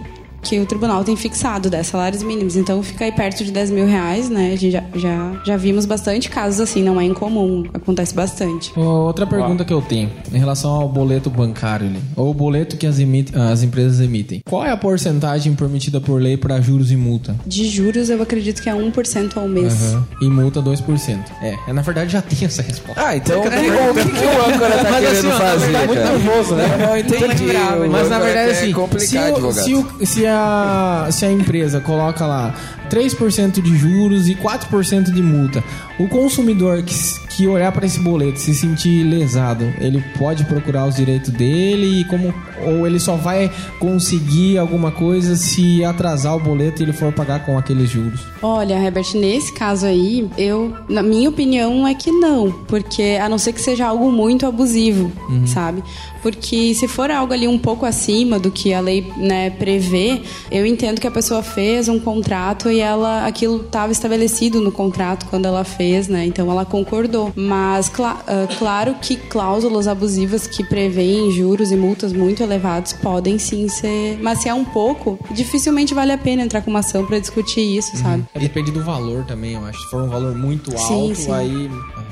que o tribunal tem fixado, 10 salários mínimos. Então fica aí perto de 10 mil reais, né? A gente já, já, já vimos bastante casos assim, não é incomum, acontece bastante. Outra pergunta que eu tenho em relação ao boleto bancário, ali, ou o boleto que as, emit- as empresas emitem. Qual é a porcentagem permitida por lei para juros e multa? De juros, eu acredito que é 1% ao mês. Aham. E multa 2%. É, é, na verdade já tem essa resposta. Ah, então o que, o que que o âncora tá Mas querendo assim, ó, na fazer, cara? muito nervoso, né? Eu não entendi. Mas na verdade, assim, complicar, se, o- se, o- se a, se a empresa coloca lá 3% de juros e 4% de multa, o consumidor que, que olhar para esse boleto se sentir lesado, ele pode procurar os direitos dele e como ou ele só vai conseguir alguma coisa se atrasar o boleto e ele for pagar com aqueles juros. Olha, Herbert, nesse caso aí, eu, na minha opinião, é que não. Porque a não ser que seja algo muito abusivo, sabe? Porque se for algo ali um pouco acima do que a lei né, prevê, eu entendo que a pessoa fez um contrato e ela aquilo estava estabelecido no contrato quando ela fez, né? Então ela concordou. Mas cla- ah, claro que cláusulas abusivas que prevêem juros e multas muito elevados podem sim ser. Mas se é um pouco, dificilmente vale a pena entrar com uma ação para discutir isso, sabe? É, depende do valor também, eu acho. Se for um valor muito Sim, alto, sim. aí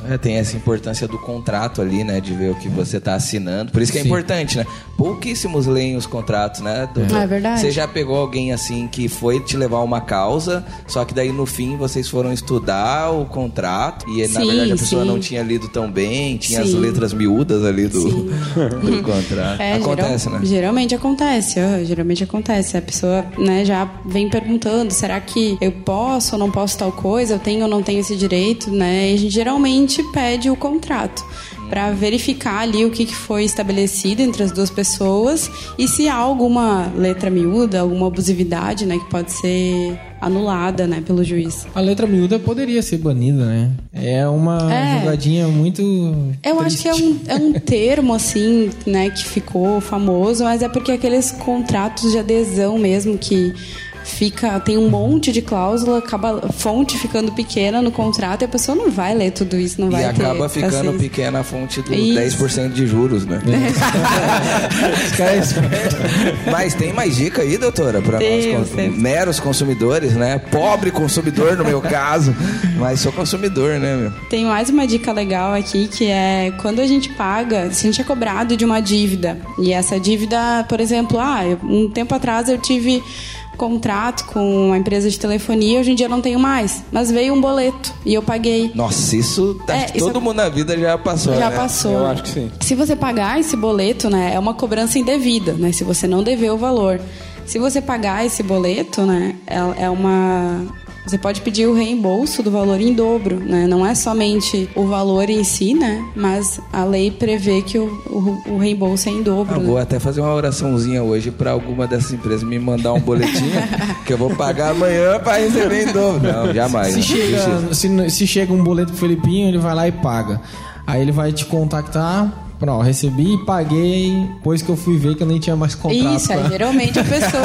É, tem essa importância do contrato ali, né? De ver o que você tá assinando. Por isso que é Sim. importante, né? Pouquíssimos leem os contratos, né? doutor? É verdade. Você já pegou alguém assim que foi te levar uma causa, só que daí no fim vocês foram estudar o contrato e na Sim, verdade a pessoa sim. não tinha lido tão bem, tinha as Sim. letras miúdas ali do, [LAUGHS] do contrato. É, Acontece, geral- né? Geralmente acontece, ó, geralmente acontece. A pessoa, né, já vem perguntando, será que eu posso ou não posso tal coisa? Eu tenho ou não tenho esse direito, né? E a gente geralmente pede o contrato para verificar ali o que, foi estabelecido entre as duas pessoas e se há alguma letra miúda, alguma abusividade, né, que pode ser anulada, né, pelo juiz. A letra miúda poderia ser banida, né? É uma É. jogadinha muito. Eu acho que é um, é um termo, assim, né, que ficou famoso, mas é porque aqueles contratos de adesão mesmo que fica. tem um monte de cláusula, acaba a fonte ficando pequena no contrato e a pessoa não vai ler tudo isso, não E vai ter acaba ficando paciência. pequena a fonte do Isso. 10% de juros, né? [LAUGHS] Mas tem mais dica aí, doutora, para nós cons- meros consumidores, né? Pobre consumidor no meu caso, mas sou consumidor, né, meu? Tem mais uma dica legal aqui que é quando a gente paga, se a gente é cobrado de uma dívida e essa dívida, por exemplo, ah, um tempo atrás eu tive contrato com uma empresa de telefonia, hoje em dia eu não tenho mais, mas veio um boleto e eu paguei. Nossa, isso, É, acho que isso todo é- mundo na vida já passou, Já né? passou. Eu acho que sim. Se você pagar esse boleto, né, é uma cobrança indevida, né? Se você não dever o valor. Se você pagar esse boleto, né, é, é uma você pode pedir o reembolso do valor em dobro, né? Não é somente o valor em si, né? Mas a lei prevê que o, o, o reembolso é em dobro. Eu né? vou até fazer uma oraçãozinha hoje pra alguma dessas empresas me mandar um boletim [LAUGHS] que eu vou pagar amanhã pra receber em dobro. Não, jamais. Se chega, se, se chega um boleto pro Felipinho, ele vai lá e paga. Aí ele vai te contactar. Pronto, recebi, paguei, depois que eu fui ver que eu nem tinha mais contrato. Isso, é pra- geralmente a pessoa.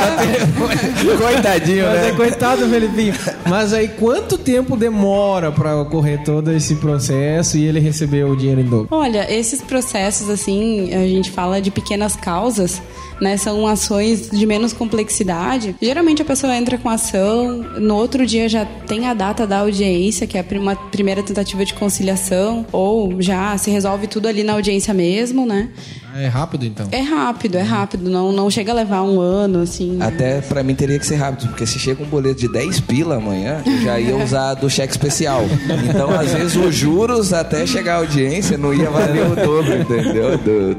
Coitadinho, [LAUGHS] Mas é né? coitado, Felipinho. Mas aí quanto tempo demora pra ocorrer todo esse processo e ele receber o dinheiro em dobro? Olha, esses processos, assim, a gente fala de pequenas causas, né? São ações de menos complexidade. Geralmente a pessoa entra com ação, no outro dia já tem a data da audiência, que é uma primeira tentativa de conciliação, ou já se resolve tudo ali na audiência mesmo, né? É rápido então. É rápido, é rápido, não, não chega a levar um ano, assim. né? Até pra mim teria que ser rápido, porque se chega um boleto de 10 pila amanhã, eu já ia usar do cheque especial. Então, às vezes, os juros até chegar a audiência não ia valer o dobro, entendeu? Do-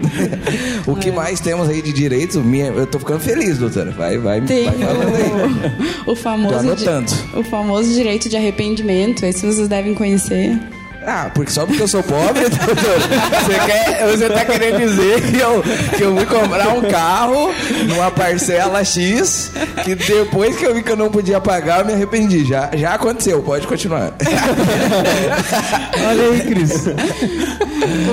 O que mais temos aí de direitos? Minha- Eu tô ficando feliz, doutora. Vai, vai, Tem vai falando aí. o, o famoso Tô anotando. di- o famoso direito de arrependimento, esse vocês devem conhecer. Ah, porque só porque eu sou pobre, [LAUGHS] doutor, você, quer, você tá querendo dizer que eu, que eu fui comprar um carro numa parcela X, que depois que eu vi que eu não podia pagar, eu me arrependi. Já, já aconteceu, pode continuar. [LAUGHS] Olha aí, Cris.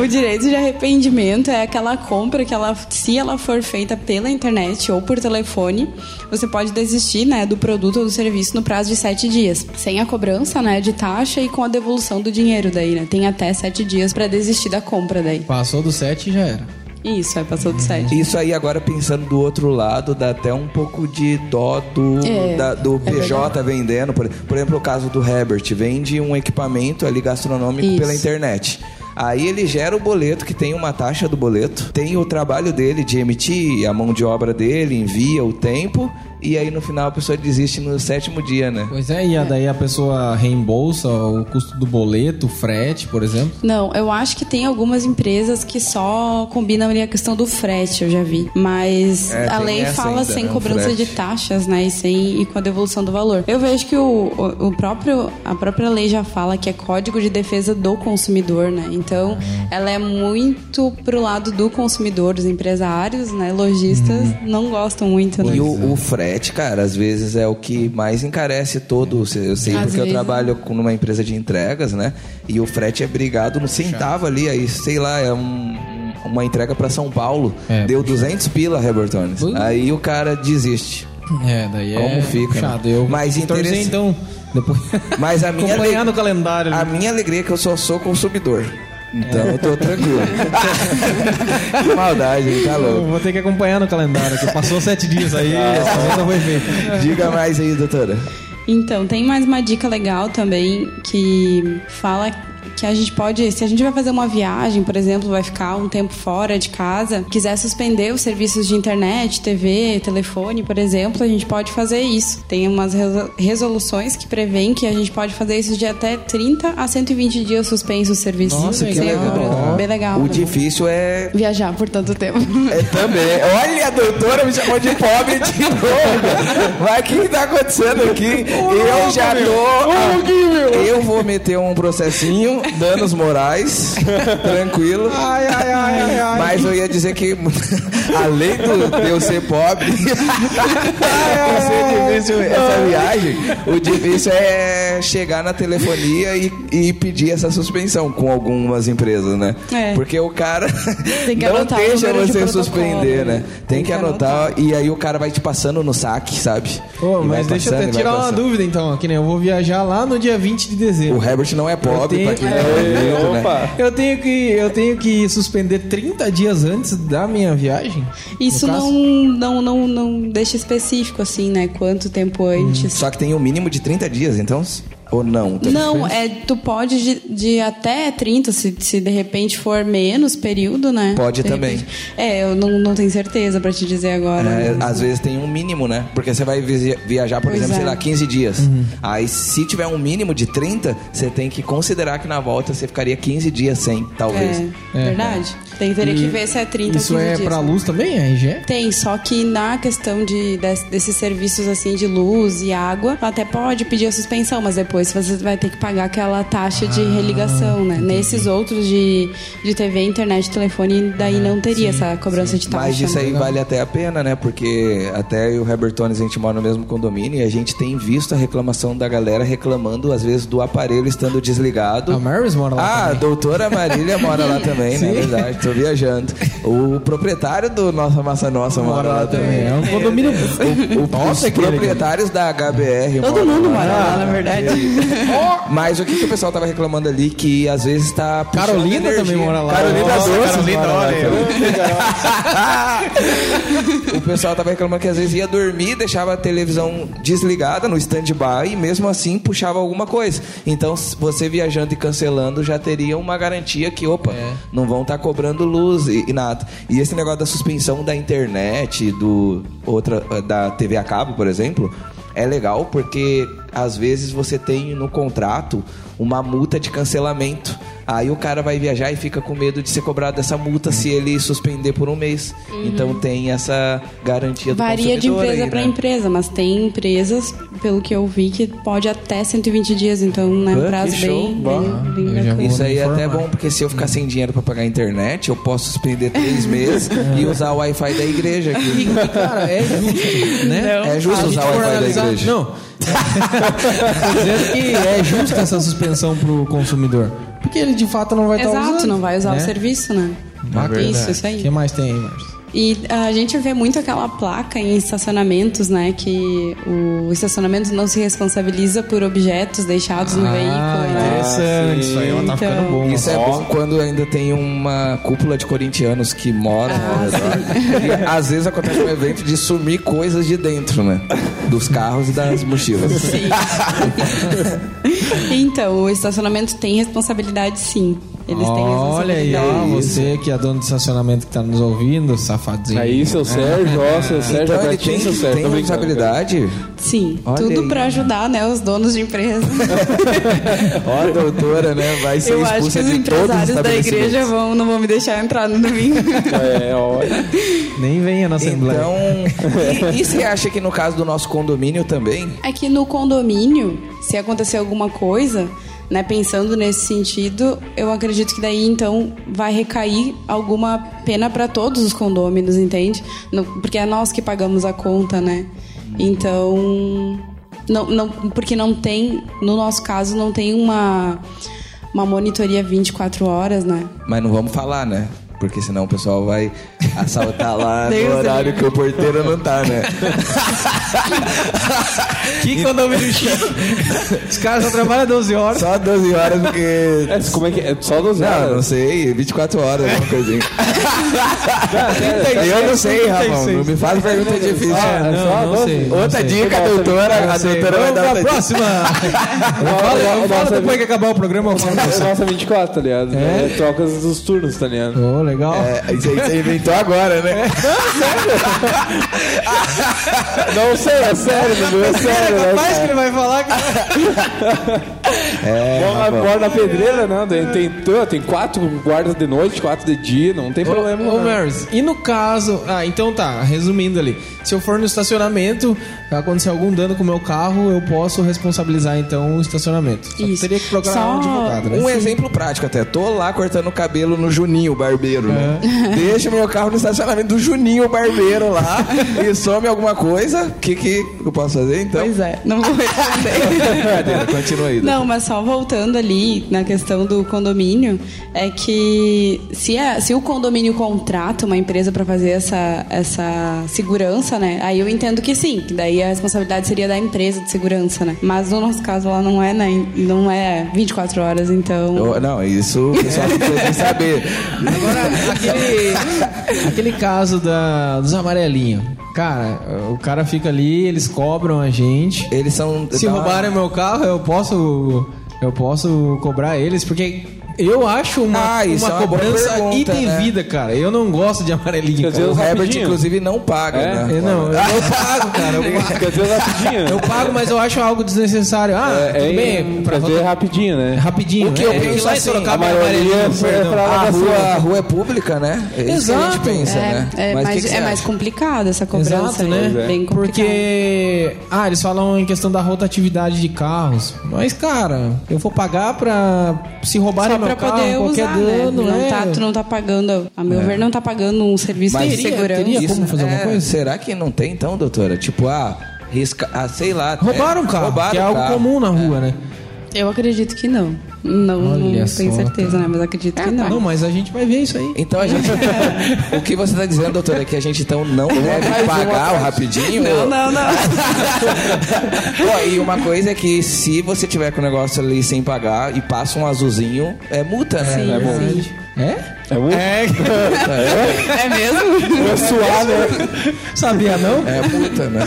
O direito de arrependimento é aquela compra que ela, se ela for feita pela internet ou por telefone, você pode desistir, né, do produto ou do serviço no prazo de sete dias, sem a cobrança, né, de taxa e com a devolução do dinheiro daí, né? Tem até sete dias pra desistir da compra daí. Passou do 7 e já era. Isso, aí passou do sete. Isso aí, agora pensando do outro lado, dá até um pouco de dó do, É, da- do é PJ vendendo. Por, por exemplo, o caso do Herbert, vende um equipamento ali gastronômico Isso. pela internet. Aí ele gera o boleto, que tem uma taxa do boleto, tem o trabalho dele de emitir, a mão de obra dele, envia o tempo, e aí no final a pessoa desiste no sétimo dia, né? Pois é, e daí a pessoa reembolsa o custo do boleto, o frete, por exemplo. Não, eu acho que tem algumas empresas que só combinam ali a questão do frete, eu já vi. Mas É, a lei fala ainda, sem né, cobrança frete. de taxas, né? E, sem, e com a devolução do valor. Eu vejo que o, o, o próprio, a própria lei já fala que é código de defesa do consumidor, né? Então, ela é muito pro lado do consumidor, dos empresários, né? Lojistas não gostam muito, né? E o, o frete, cara, às vezes é o que mais encarece todo. Eu sei Às porque eu vezes. trabalho com numa empresa de entregas, né? E o frete é brigado no centavo ali. Aí, sei lá, é um- uma entrega pra São Paulo. É, Deu 200 pila, Rebertones. Aí o cara desiste. É, daí é Como fica, puxado. né? Eu Mas vou torcer, interessa- então, depois Mas a [LAUGHS] minha, acompanhar ale- no calendário. a minha alegria é que eu só sou consumidor. Então eu tô tranquilo. [LAUGHS] que maldade, hein? tá Eu louco. vou ter que acompanhar no calendário, que passou sete dias aí, essa outra foi feita. Diga mais aí, doutora. Então, tem mais uma dica legal também que fala que a gente pode, se a gente vai fazer uma viagem, por exemplo, vai ficar um tempo fora de casa, quiser suspender os serviços de internet, TV, telefone, por exemplo, a gente pode fazer isso. Tem umas resol- resoluções que prevêem que a gente pode fazer isso de até 30 a 120 dias suspenso os serviços. Nossa, que legal. Bem legal. O difícil é Viajar por tanto tempo. É também. Olha, a doutora me chamou de pobre de novo. Mas o que, que tá acontecendo aqui? eu já tô. eu vou meter um processinho, danos morais, tranquilo. Ai, ai, ai, ai, ai. Mas eu ia dizer que, além do, de eu ser pobre, [LAUGHS] de ser difícil essa viagem, o difícil é chegar na telefonia e, e pedir essa suspensão com algumas empresas, né? É. Porque o cara Tem que não deixa de você protocolo, suspender, né? né? Tem, que, anotar, e aí o cara vai te passando no saque, sabe? Pô, E vai mas deixa eu passando, até e vai tirar uma dúvida então, que nem eu vou viajar lá no dia 20 de dezembro. O Herbert não é pobre, Eu pra tenho- quem né? Opa! Eu tenho que eu tenho que suspender 30 dias antes da minha viagem? Isso não, não, não, não deixa específico, assim, né? Quanto tempo antes. Só que tem um mínimo de 30 dias, então? Ou não? Não, é, tu pode de, de até 30, se, se de repente for menos período, né? Pode De também. repente. É, eu não, não tenho certeza pra te dizer agora. É, às vezes tem um mínimo, né? Porque você vai viajar, por Pois exemplo, é. sei lá, 15 dias. Aí, se tiver um mínimo de 30, você tem que considerar que na volta você ficaria 15 dias sem, talvez. É, verdade. Daí teria que E ver se é 30 Isso ou 15 é dias. pra né? luz também, é RGE? Tem, só que na questão de, des- desses serviços assim de luz e água, até pode pedir a suspensão, mas depois você vai ter que pagar aquela taxa de Ah, religação, né? Nesses outros de, de TV, internet, telefone, daí não teria essa cobrança de taxa. Mas isso aí né? vale até a pena, né? Porque até eu e o Herbert Tones, a gente mora no mesmo condomínio e a gente tem visto a reclamação da galera reclamando, às vezes, do aparelho estando desligado. A Marys mora lá Ah, a também. doutora Marília mora lá também, [LAUGHS] na verdade, tô viajando. O proprietário do Nossa Massa Nossa mora, lá também. É um condomínio. O, Nossa, os proprietários da HBR Todo mundo mora lá, na verdade. Mas o que, que o pessoal tava reclamando ali que às vezes tá puxando Carolina também mora lá. Carolina Nossa, Doce Carolina, olha [LAUGHS] o pessoal tava reclamando que às vezes ia dormir, deixava a televisão desligada no stand-by e mesmo assim puxava alguma coisa. Então, você viajando e cancelando já teria uma garantia que, opa, não vão estar cobrando luz e, nada. E esse negócio da suspensão da internet, do outra da TV a cabo, por exemplo, é legal porque às vezes você tem no contrato uma multa de cancelamento. Aí o cara vai viajar e fica com medo de ser cobrado essa multa se ele suspender por um mês. Então tem essa garantia do Varia de empresa aí, para né? empresa, mas tem empresas, pelo que eu vi, que pode até 120 dias, então né, um prazo bem, bem, bem bacana. Isso aí é até bom, porque se eu ficar sem dinheiro pra pagar a internet, eu posso suspender três [LAUGHS] meses e usar o Wi-Fi da igreja aqui. [LAUGHS] E, cara, é justo, né? É justo Se a gente usar o Wi-Fi da igreja. Não. [LAUGHS] Dizendo que é justa essa suspensão pro consumidor. Porque ele de fato não vai estar usando. Exato, não vai usar né? o serviço, né? isso, isso O aí. que mais tem aí, Márcio? E a gente vê muito aquela placa em estacionamentos, né? Que o estacionamento não se responsabiliza por objetos deixados no veículo. né? interessante. Isso aí ela tá Então- ficando bom. Isso é bom quando ainda tem uma cúpula de corintianos que moram ao redor. E às vezes acontece um evento de sumir coisas de dentro, né? Dos carros e das mochilas. [LAUGHS] Então, o estacionamento tem responsabilidade sim. Eles têm Olha aí, ó, você que é dono de estacionamento que tá nos ouvindo, safadinho. Aí, seu Sérgio, ó, seu Sérgio, Então ele Albertinho, tem, seu Sérgio. tem Tô brincando, responsabilidade? Sim, Olha tudo aí. pra ajudar, né, os donos de empresa. [LAUGHS] Ó, doutora, né? Vai ser Eu acho que expulsa os de todos os empresários da igreja estabelecimentos. vão, não vão me deixar entrar no domingo. [LAUGHS] É, olha. Nem venha na Assembleia. Então, e, e você acha que no caso do nosso condomínio também? É que no condomínio, se acontecer alguma coisa, né, pensando nesse sentido, eu acredito que daí então vai recair alguma pena para todos os condôminos, entende? Porque é nós que pagamos a conta, né? Então, não, não, porque não tem, no nosso caso, não tem uma uma monitoria 24 horas, né? Mas não vamos falar, né? Porque senão o pessoal vai assaltar lá [LAUGHS] Deus no horário Deus. que o porteiro não tá, né? [LAUGHS] Que condomínio [LAUGHS] chique. Os caras só trabalham 12 horas. Só 12 horas, porque. É, como é que é? Só 12 Não, não horas. sei, 24 horas, uma coisinha. Eu não sei, Ramon, não me faz pergunta difícil. Ah, não, só não 12? sei, não Outra sei. dica, Nossa, doutora. A Sei. doutora vai Vamos dar pra outra próxima. Nossa, depois que acabar o programa. Nossa, 24, tá ligado? É? É, trocas dos turnos, tá ligado? Ô, legal. É, isso aí você inventou agora, né? [LAUGHS] Não sei, é sério, não é sério. né, Capaz que cara? ele vai falar que... [LAUGHS] É, Bom, agora na pedreira, não. Tem, tem, tem quatro guardas de noite, quatro de dia, não tem problema. Ô, não. Marys, e no caso... Ah, então tá, resumindo ali. Se eu for no estacionamento, acontecer algum dano com o meu carro, eu posso responsabilizar, então, o estacionamento. Só que Isso. teria que procurar Só um advogado, né? Um exemplo prático até. Tô lá cortando o cabelo no Juninho, barbeiro. Né? Deixa meu carro no estacionamento do Juninho, barbeiro lá. e some alguma coisa. O que, que eu posso fazer então? Pois é, não vou responder. [LAUGHS] Continua aí. Não, mas só voltando ali na questão do condomínio, é que se, a- se o condomínio contrata uma empresa para fazer essa, essa segurança, né? Aí eu entendo que sim, que daí a responsabilidade seria da empresa de segurança, né? Mas no nosso caso ela não é, né? Não é 24 horas, então. Eu- não, isso o pessoal precisa saber. [LAUGHS] Agora, aquele, aquele caso da, dos amarelinhos. Cara, o cara fica ali, eles cobram a gente. Eles são. Se dá- roubarem meu carro, eu posso. Eu posso cobrar eles, porque Eu acho uma, Ah, isso uma é uma cobrança pergunta, indevida, cara. Eu não gosto de amarelinho. Quer dizer, cara. O Herbert, inclusive, não paga, É? né? Eu, não, eu, [LAUGHS] eu pago, cara. Eu pago. Quer dizer, rapidinho. Eu pago, mas eu acho algo desnecessário. Ah, É, tudo é, bem. quer dizer, rapidinho, né? Rapidinho. O que eu é, penso lá em assim, Sorocaba a é maioria amarelinho, é pra- A rua, a rua é pública, né? É isso que a Exato. gente pensa, É, né? é Mas mais, é mais complicado essa cobrança. Exato, aí, né? Bem complicado. Porque, ah, eles falam em questão da rotatividade de carros. Mas, cara, eu vou pagar pra se roubarem Só meu pra carro, poder qualquer usar, dano, né? Não né? tá, tu não tá pagando, a meu ver, não tá pagando um serviço Mas de teria- segurança. teria como fazer alguma é, coisa? Será que não tem então, doutora? Tipo, ah, risca, ah sei lá. Roubaram é, um carro, roubaram que é o algo carro. comum na rua, né? Eu acredito que não. Não, não tenho só, certeza, né? Mas acredito que não. Não, mas a gente vai ver isso aí. Então a gente. [LAUGHS] o que você está dizendo, doutora, é que a gente então não deve pagar o rapidinho? Não, não, não. [LAUGHS] Ó, e uma coisa é que se você tiver com o negócio ali sem pagar e passa um azulzinho, é multa, né? Sim, é bom. sim. É? É muito É mesmo? é suar, né? [LAUGHS] Sabia não? É multa, né?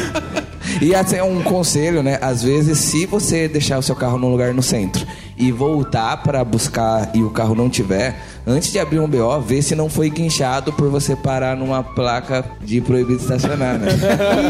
E assim, um conselho, né? Às vezes, se você deixar o seu carro num lugar no centro e voltar pra buscar e o carro não tiver, antes de abrir um BO, vê se não foi guinchado por você parar numa placa de proibido estacionar, né?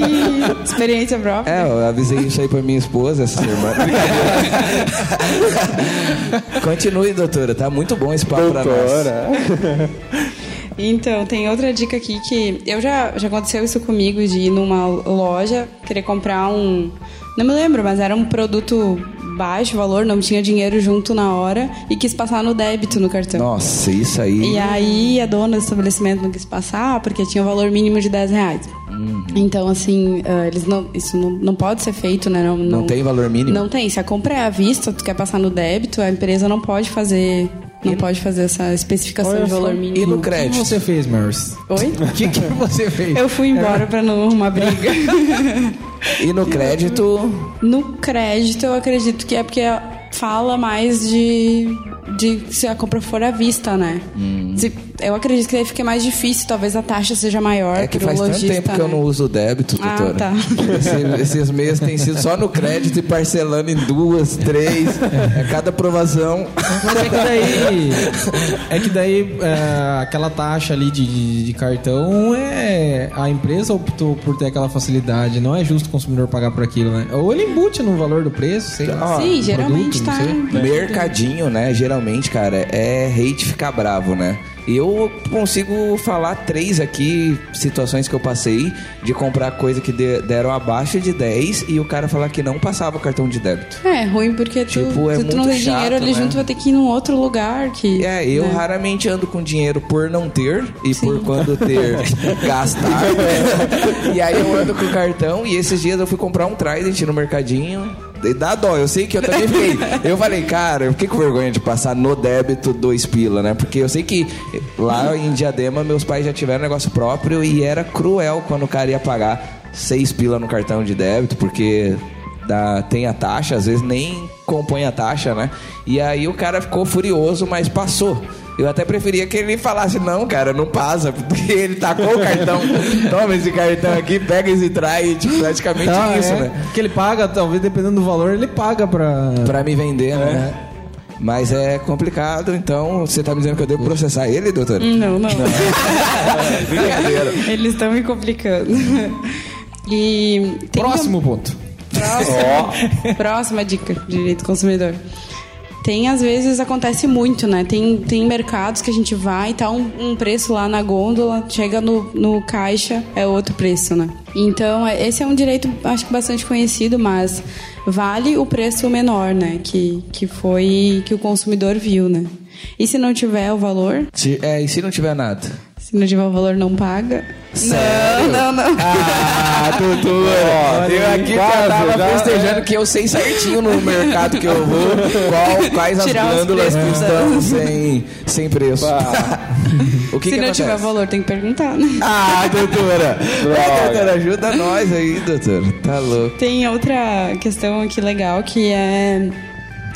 [LAUGHS] Experiência própria. É, eu avisei isso aí pra minha esposa essa semana. [LAUGHS] Continue, doutora. Tá muito bom esse papo pra nós. [LAUGHS] Então, tem outra dica aqui que eu já, já aconteceu isso comigo de ir numa loja, querer comprar um. Não me lembro, mas era um produto baixo valor, não tinha dinheiro junto na hora e quis passar no débito no cartão. Nossa, isso aí. E aí a dona do estabelecimento não quis passar porque tinha um valor mínimo de 10 reais. Então, assim, ah, eles não, isso não, não pode ser feito, né? Não, Não tem valor mínimo? Não tem. Se a compra é à vista, tu quer passar no débito, a empresa não pode fazer. Não pode fazer essa especificação de valor mínimo. E no O que crédito? você fez, Maris? Oi? O que, que você fez? Eu fui embora pra não arrumar briga. E no crédito? no crédito, eu acredito que é porque fala mais de, de se a compra for à vista, né? Hum. Se- eu acredito que aí fica mais difícil, talvez a taxa seja maior É que faz tanto tempo que eu né? não uso débito, Ah, doutora. tá. Esse- esses meses tem sido só no crédito e parcelando em duas, três. É cada aprovação. Mas é que daí. É que daí é, aquela taxa ali de, de- de cartão é. A empresa optou por ter aquela facilidade. Não é justo o consumidor pagar por aquilo, né? Ou ele embute no valor do preço, sei lá. Sim, geralmente produto, tá. Mercadinho, né? Geralmente, cara, é hate ficar bravo, né? Eu consigo falar três aqui situações que eu passei de comprar coisa que de- deram abaixo de 10 e o cara falar que não passava o cartão de débito. É ruim porque tu, Tipo, é se tu não tem dinheiro ali né? junto, vai ter que ir num outro lugar que. É, eu né? raramente ando com dinheiro por não ter e por quando ter [LAUGHS] gastar. e aí eu ando com cartão e esses dias eu fui comprar um Trident no mercadinho. Dá dó, eu sei que eu também fiquei. Eu falei, cara, eu fiquei com vergonha de passar no débito dois pila, né? Porque eu sei que lá em Diadema meus pais já tiveram negócio próprio e era cruel quando o cara ia pagar seis pila no cartão de débito, porque da, tem a taxa, às vezes nem compõe a taxa, né? E aí o cara ficou furioso, mas passou. Eu até preferia que ele falasse, não, cara, não passa, porque [LAUGHS] ele tacou o cartão. Toma esse cartão aqui, pega esse trai, tipo, praticamente Ah, isso, é. né? Que ele paga, talvez dependendo do valor, ele paga pra. Pra me vender, né? Mas é complicado, então você tá me dizendo que eu devo processar ele, doutor? Não, não. [LAUGHS] Brincadeira. Eles estão me complicando. E tem Próximo ponto. Próxima, próxima dica de direito do consumidor. Tem, às vezes, acontece muito, né? Tem, tem mercados que a gente vai e tá um, um preço lá na gôndola, chega no, no caixa, é outro preço, né? Então, é- esse é um direito, acho que bastante conhecido, mas vale o preço menor, né? Que, que foi, que o consumidor viu, né? E se não tiver o valor, Se- é, e se não tiver nada? se não tiver o valor, não paga. Sério? Não, não, não. Ah, doutor! eu aqui que eu tava já- festejando que eu sei certinho no mercado que eu vou qual, quais as Tirar os glândulas que estão sem, sem preço. o que se que não acontece? tiver valor, tem que perguntar, né? Ah, doutora! Doutora, ajuda nós aí, doutor. Tá louco. Tem outra questão aqui legal que é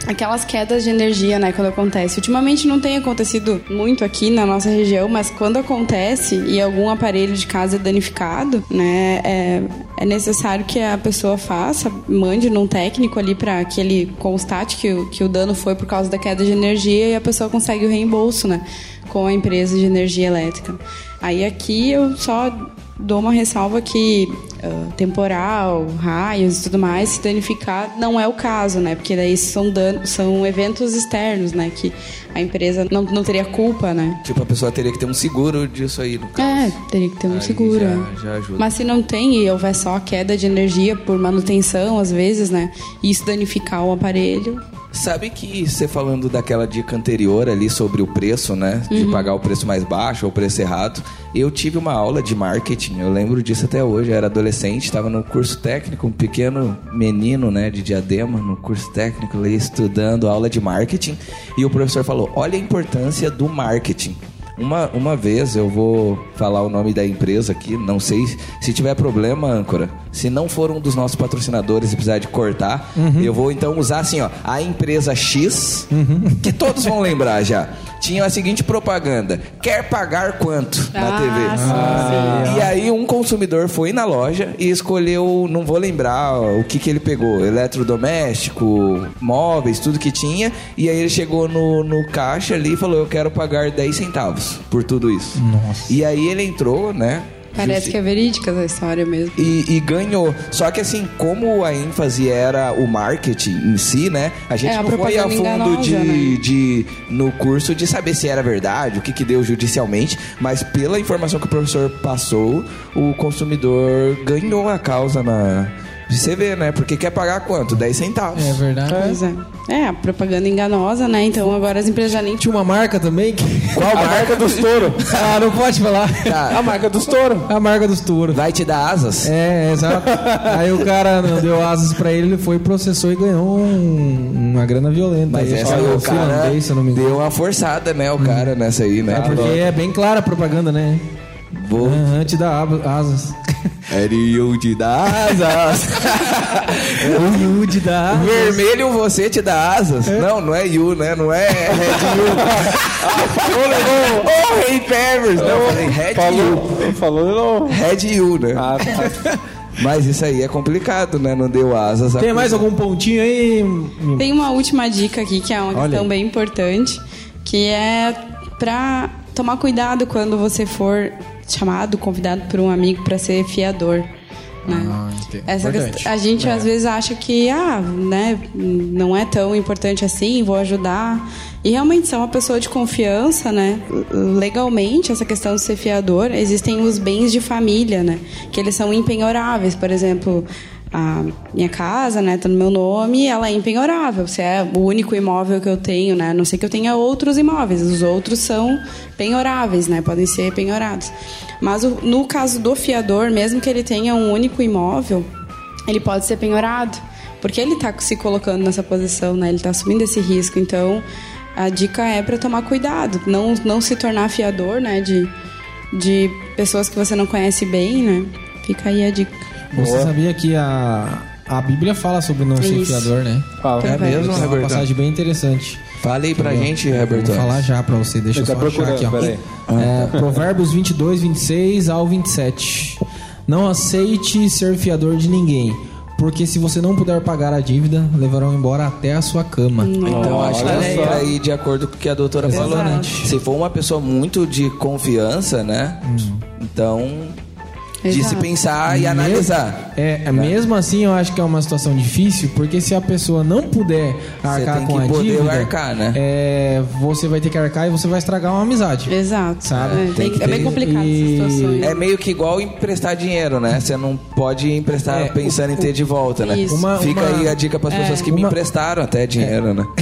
aquelas quedas de energia, né, quando acontece. Ultimamente não tem acontecido muito aqui na nossa região, mas quando acontece e algum aparelho de casa é danificado, né, é, é necessário que a pessoa faça, mande num técnico ali para que ele constate que o, que o dano foi por causa da queda de energia e a pessoa consegue o reembolso, né, com a empresa de energia elétrica. Aí aqui eu só dou uma ressalva que ah, temporal, raios e tudo mais, se danificar não é o caso, né? Porque daí são, dan são eventos externos, né? Que a empresa não, não teria culpa, né? Tipo, a pessoa teria que ter um seguro disso aí, no caso. É, teria que ter um Aí seguro. já- é. já ajuda. Mas se não tem e houver só queda de energia por manutenção, às vezes, né? E isso danificar o aparelho. Sabe que você falando daquela dica anterior ali sobre o preço, né? De Uhum. pagar o preço mais baixo ou o preço errado. Eu tive uma aula de marketing, eu lembro disso até hoje. Eu era adolescente, estava no curso técnico, um pequeno menino, né, de diadema, no curso técnico, ali estudando aula de marketing. E o professor falou: olha a importância do marketing. Uma, uma vez eu vou falar o nome da empresa aqui, não sei se tiver problema, âncora. Se não for um dos nossos patrocinadores e precisar de cortar, eu vou então usar assim, ó, a empresa X, que todos vão lembrar já. Tinha a seguinte propaganda: quer pagar quanto na Ah, TV? sim, E aí um consumidor foi na loja e escolheu, não vou lembrar o que que ele pegou, eletrodoméstico, móveis, tudo que tinha. E aí ele chegou no, no caixa ali e falou, eu quero pagar 10 centavos por tudo isso. Nossa. E aí ele entrou, né? Parece justi- que é verídica essa história mesmo. e, e ganhou. Só que assim, como a ênfase era o marketing em si, né? A gente É, a não foi a fundo de, né? de no curso de saber se era verdade, o que, que deu judicialmente, mas pela informação que o professor passou, o consumidor ganhou a causa na. Você vê, né? Porque quer pagar quanto? 10 centavos. É verdade. Pois é. É, a propaganda enganosa, né? Então agora as empresas já nem Tinha uma marca também que. Qual [LAUGHS] A marca? marca dos touros. ah, não pode falar. Tá. A marca dos touros. A marca dos touros. Vai te dar asas? É, exato. Aí o cara não deu asas pra ele, ele foi, processou e ganhou um- uma grana violenta. Mas Aí, essa aí é o cara finlandês, se eu não me engano. deu uma forçada, né? O cara nessa aí, né? É porque é bem clara a propaganda, né? Vou... Antes da aba- asas. [LAUGHS] Eriu de dar asas. o Yudi da [LAUGHS] asas. Vermelho você te dá asas. Não, não é Yu, né? Não é Red Yu. [LAUGHS] Ô, Rei Pevers. Não, eu falei Red Yu. Falou, falou não. Red Yu, né? Ah, tá. [LAUGHS] Mas isso aí é complicado, né? Não deu asas. Tem mais algum pontinho aí? Tem uma última dica aqui, que é uma Olha. questão bem importante, que é pra tomar cuidado quando você for chamado, convidado por um amigo para ser fiador. Né? Ah. Essa questão, a gente às vezes acha que ah, né, não é tão importante assim, vou ajudar. E realmente se é uma pessoa de confiança, né? Legalmente, essa questão de ser fiador, existem os bens de família, né? Que eles são impenhoráveis. Por exemplo, a minha casa, né, tá no meu nome, ela é impenhorável. Se é o único imóvel que eu tenho, né? A não sei que eu tenha outros imóveis, os outros são penhoráveis, né? Podem ser penhorados. Mas o- no caso do fiador, mesmo que ele tenha um único imóvel, ele pode ser penhorado, porque ele está se colocando nessa posição, né? Ele está assumindo esse risco. Então, a dica é para tomar cuidado, não não se tornar fiador, né, de de pessoas que você não conhece bem, né? Fica aí a dica. Você sabia que a, a Bíblia fala sobre não ser Isso. fiador, né? Fala. É mesmo, É uma Roberto? passagem bem interessante. Fala aí pra gente, Roberto. Vou falar já pra você, deixa eu Ele só tá achar aqui, ó. peraí. É, Provérbios 22, 26 ao 27. Não aceite ser fiador de ninguém, porque se você não puder pagar a dívida, levarão embora até a sua cama. Então acho que é só. ir de acordo com o que a doutora falou, né? Se for uma pessoa muito de confiança, né? Então, de se pensar e analisar. É, é, mesmo assim eu acho que é uma situação difícil, porque se a pessoa não puder arcar tem com que a poder dívida, arcar, né? é, você vai ter que arcar e você vai estragar uma amizade. Exato. Sabe? É, Tem tem- que é bem complicado e- essa situação. É meio que igual emprestar dinheiro, né? Você não pode emprestar É, pensando em ter de volta, né? Uma- Fica uma- aí a dica para as pessoas que me Uma- emprestaram até dinheiro, né? [LAUGHS]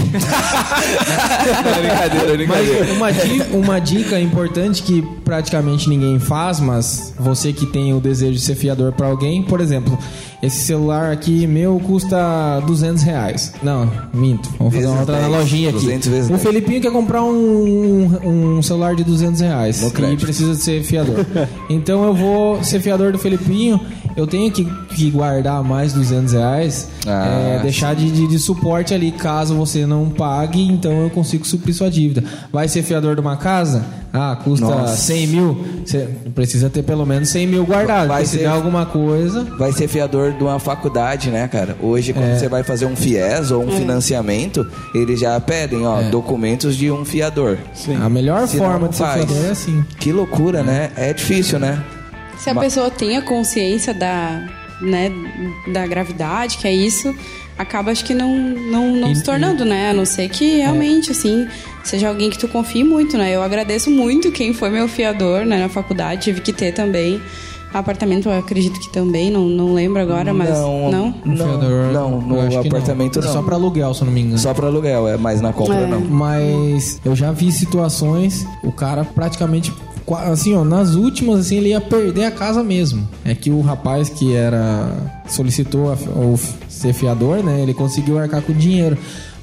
brincadeira, Mas uma, uma dica importante que praticamente ninguém faz, mas você que tem o desejo de ser fiador pra alguém, por exemplo, esse celular aqui meu custa 200 reais. Não, minto. Vamos fazer uma outra 10, analogia aqui. 200 vezes o 10. Felipinho quer comprar um, um celular de 200 reais No e crédito. precisa de ser fiador. [LAUGHS] então eu vou ser fiador do Felipinho, eu tenho que, que guardar mais 200 reais, Ah, é, deixar de, de, de suporte ali caso você não pague, então eu consigo suprir sua dívida. Vai ser fiador de uma casa? Ah, custa Nossa. 100 mil. Você precisa ter pelo menos 100 mil guardado. Vai porque se ser- der alguma coisa. Vai ser fiador de uma faculdade, né, cara? Hoje, quando É. você vai fazer um FIES ou um financiamento, eles já pedem, ó, documentos de um fiador. A melhor Se forma não de ser faz. fiador é assim. Que loucura, né? É difícil, né? Se a Ma- pessoa tem a consciência da, né, da gravidade, que é isso, acaba acho que não, não, não E- se tornando, né? A não ser que realmente, assim, seja alguém que tu confie muito, né? Eu agradeço muito quem foi meu fiador, né, na faculdade, tive que ter também. Apartamento, eu acredito que também, não, não lembro agora, mas. não, Não? Não, não, eu no apartamento não. Só pra aluguel, se eu não me engano. Só pra aluguel, é, mas na compra É. não. Mas eu já vi situações, o cara praticamente, assim, ó, nas últimas, assim, ele ia perder a casa mesmo. É que o rapaz que era, solicitou a- o ser fiador, né, ele conseguiu arcar com o dinheiro.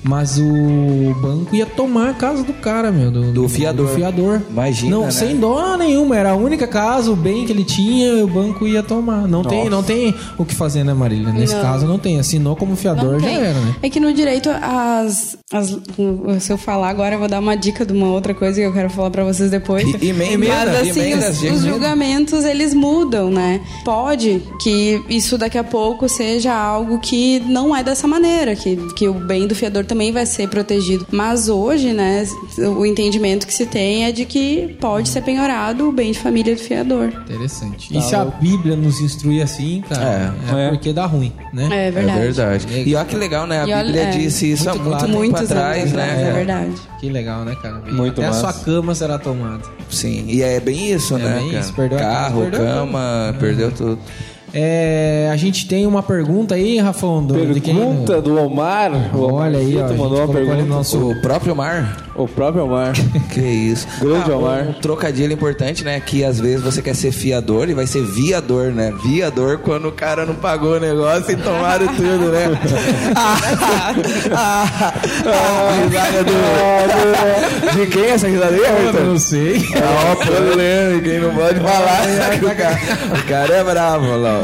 Mas o banco ia tomar a casa do cara, meu. Do, Do fiador. Do fiador. Imagina, Não, né? sem dó nenhuma. Era a única casa, o bem que ele tinha, o banco ia tomar. Não, tem, não tem o que fazer, né, Marília? Nesse Não. caso, não tem. Assinou como fiador, já era, né? É que no direito, as, as- Se eu falar agora, eu vou dar uma dica de uma outra coisa que eu quero falar pra vocês depois. E- emenda, Mas assim, emenda, os, gente. os julgamentos, eles mudam, né? Pode que isso daqui a pouco seja algo que não é dessa maneira, que, que o bem do fiador também vai ser protegido. Mas hoje, né, o entendimento que se tem é de que pode ser penhorado o bem de família do fiador. Interessante. E se a Bíblia nos instrui assim, cara, é, É. porque dá ruim, né? É verdade. É verdade. E olha que legal, né? A E olha- Bíblia é, disse isso há muito muito claro. tempo atrás, anos né? é verdade. Que legal, né, cara? Muito Até massa. a sua cama será tomada. Sim, e é bem isso, É né? bem cara? isso, perdeu Carro, perdeu cama, perdeu tudo. É, a gente tem uma pergunta aí, Rafão. Do, de quem? Pergunta do Omar. O Olha aí, ó. A mandou uma pergunta. no nosso... O próprio mar. O próprio Omar. [LAUGHS] Que isso. Grande Ah, Omar. Um trocadilho importante, né? Que às vezes você quer ser fiador e vai ser viador, né? Viador quando o cara não pagou o negócio e tomaram tudo, né? [LAUGHS] ah, ah, ah, risada do... De quem é essa risada aí, Ayrton? não sei. Ah, ó, lendo, quem não pode falar, é que o cara, o cara é bravo, lá.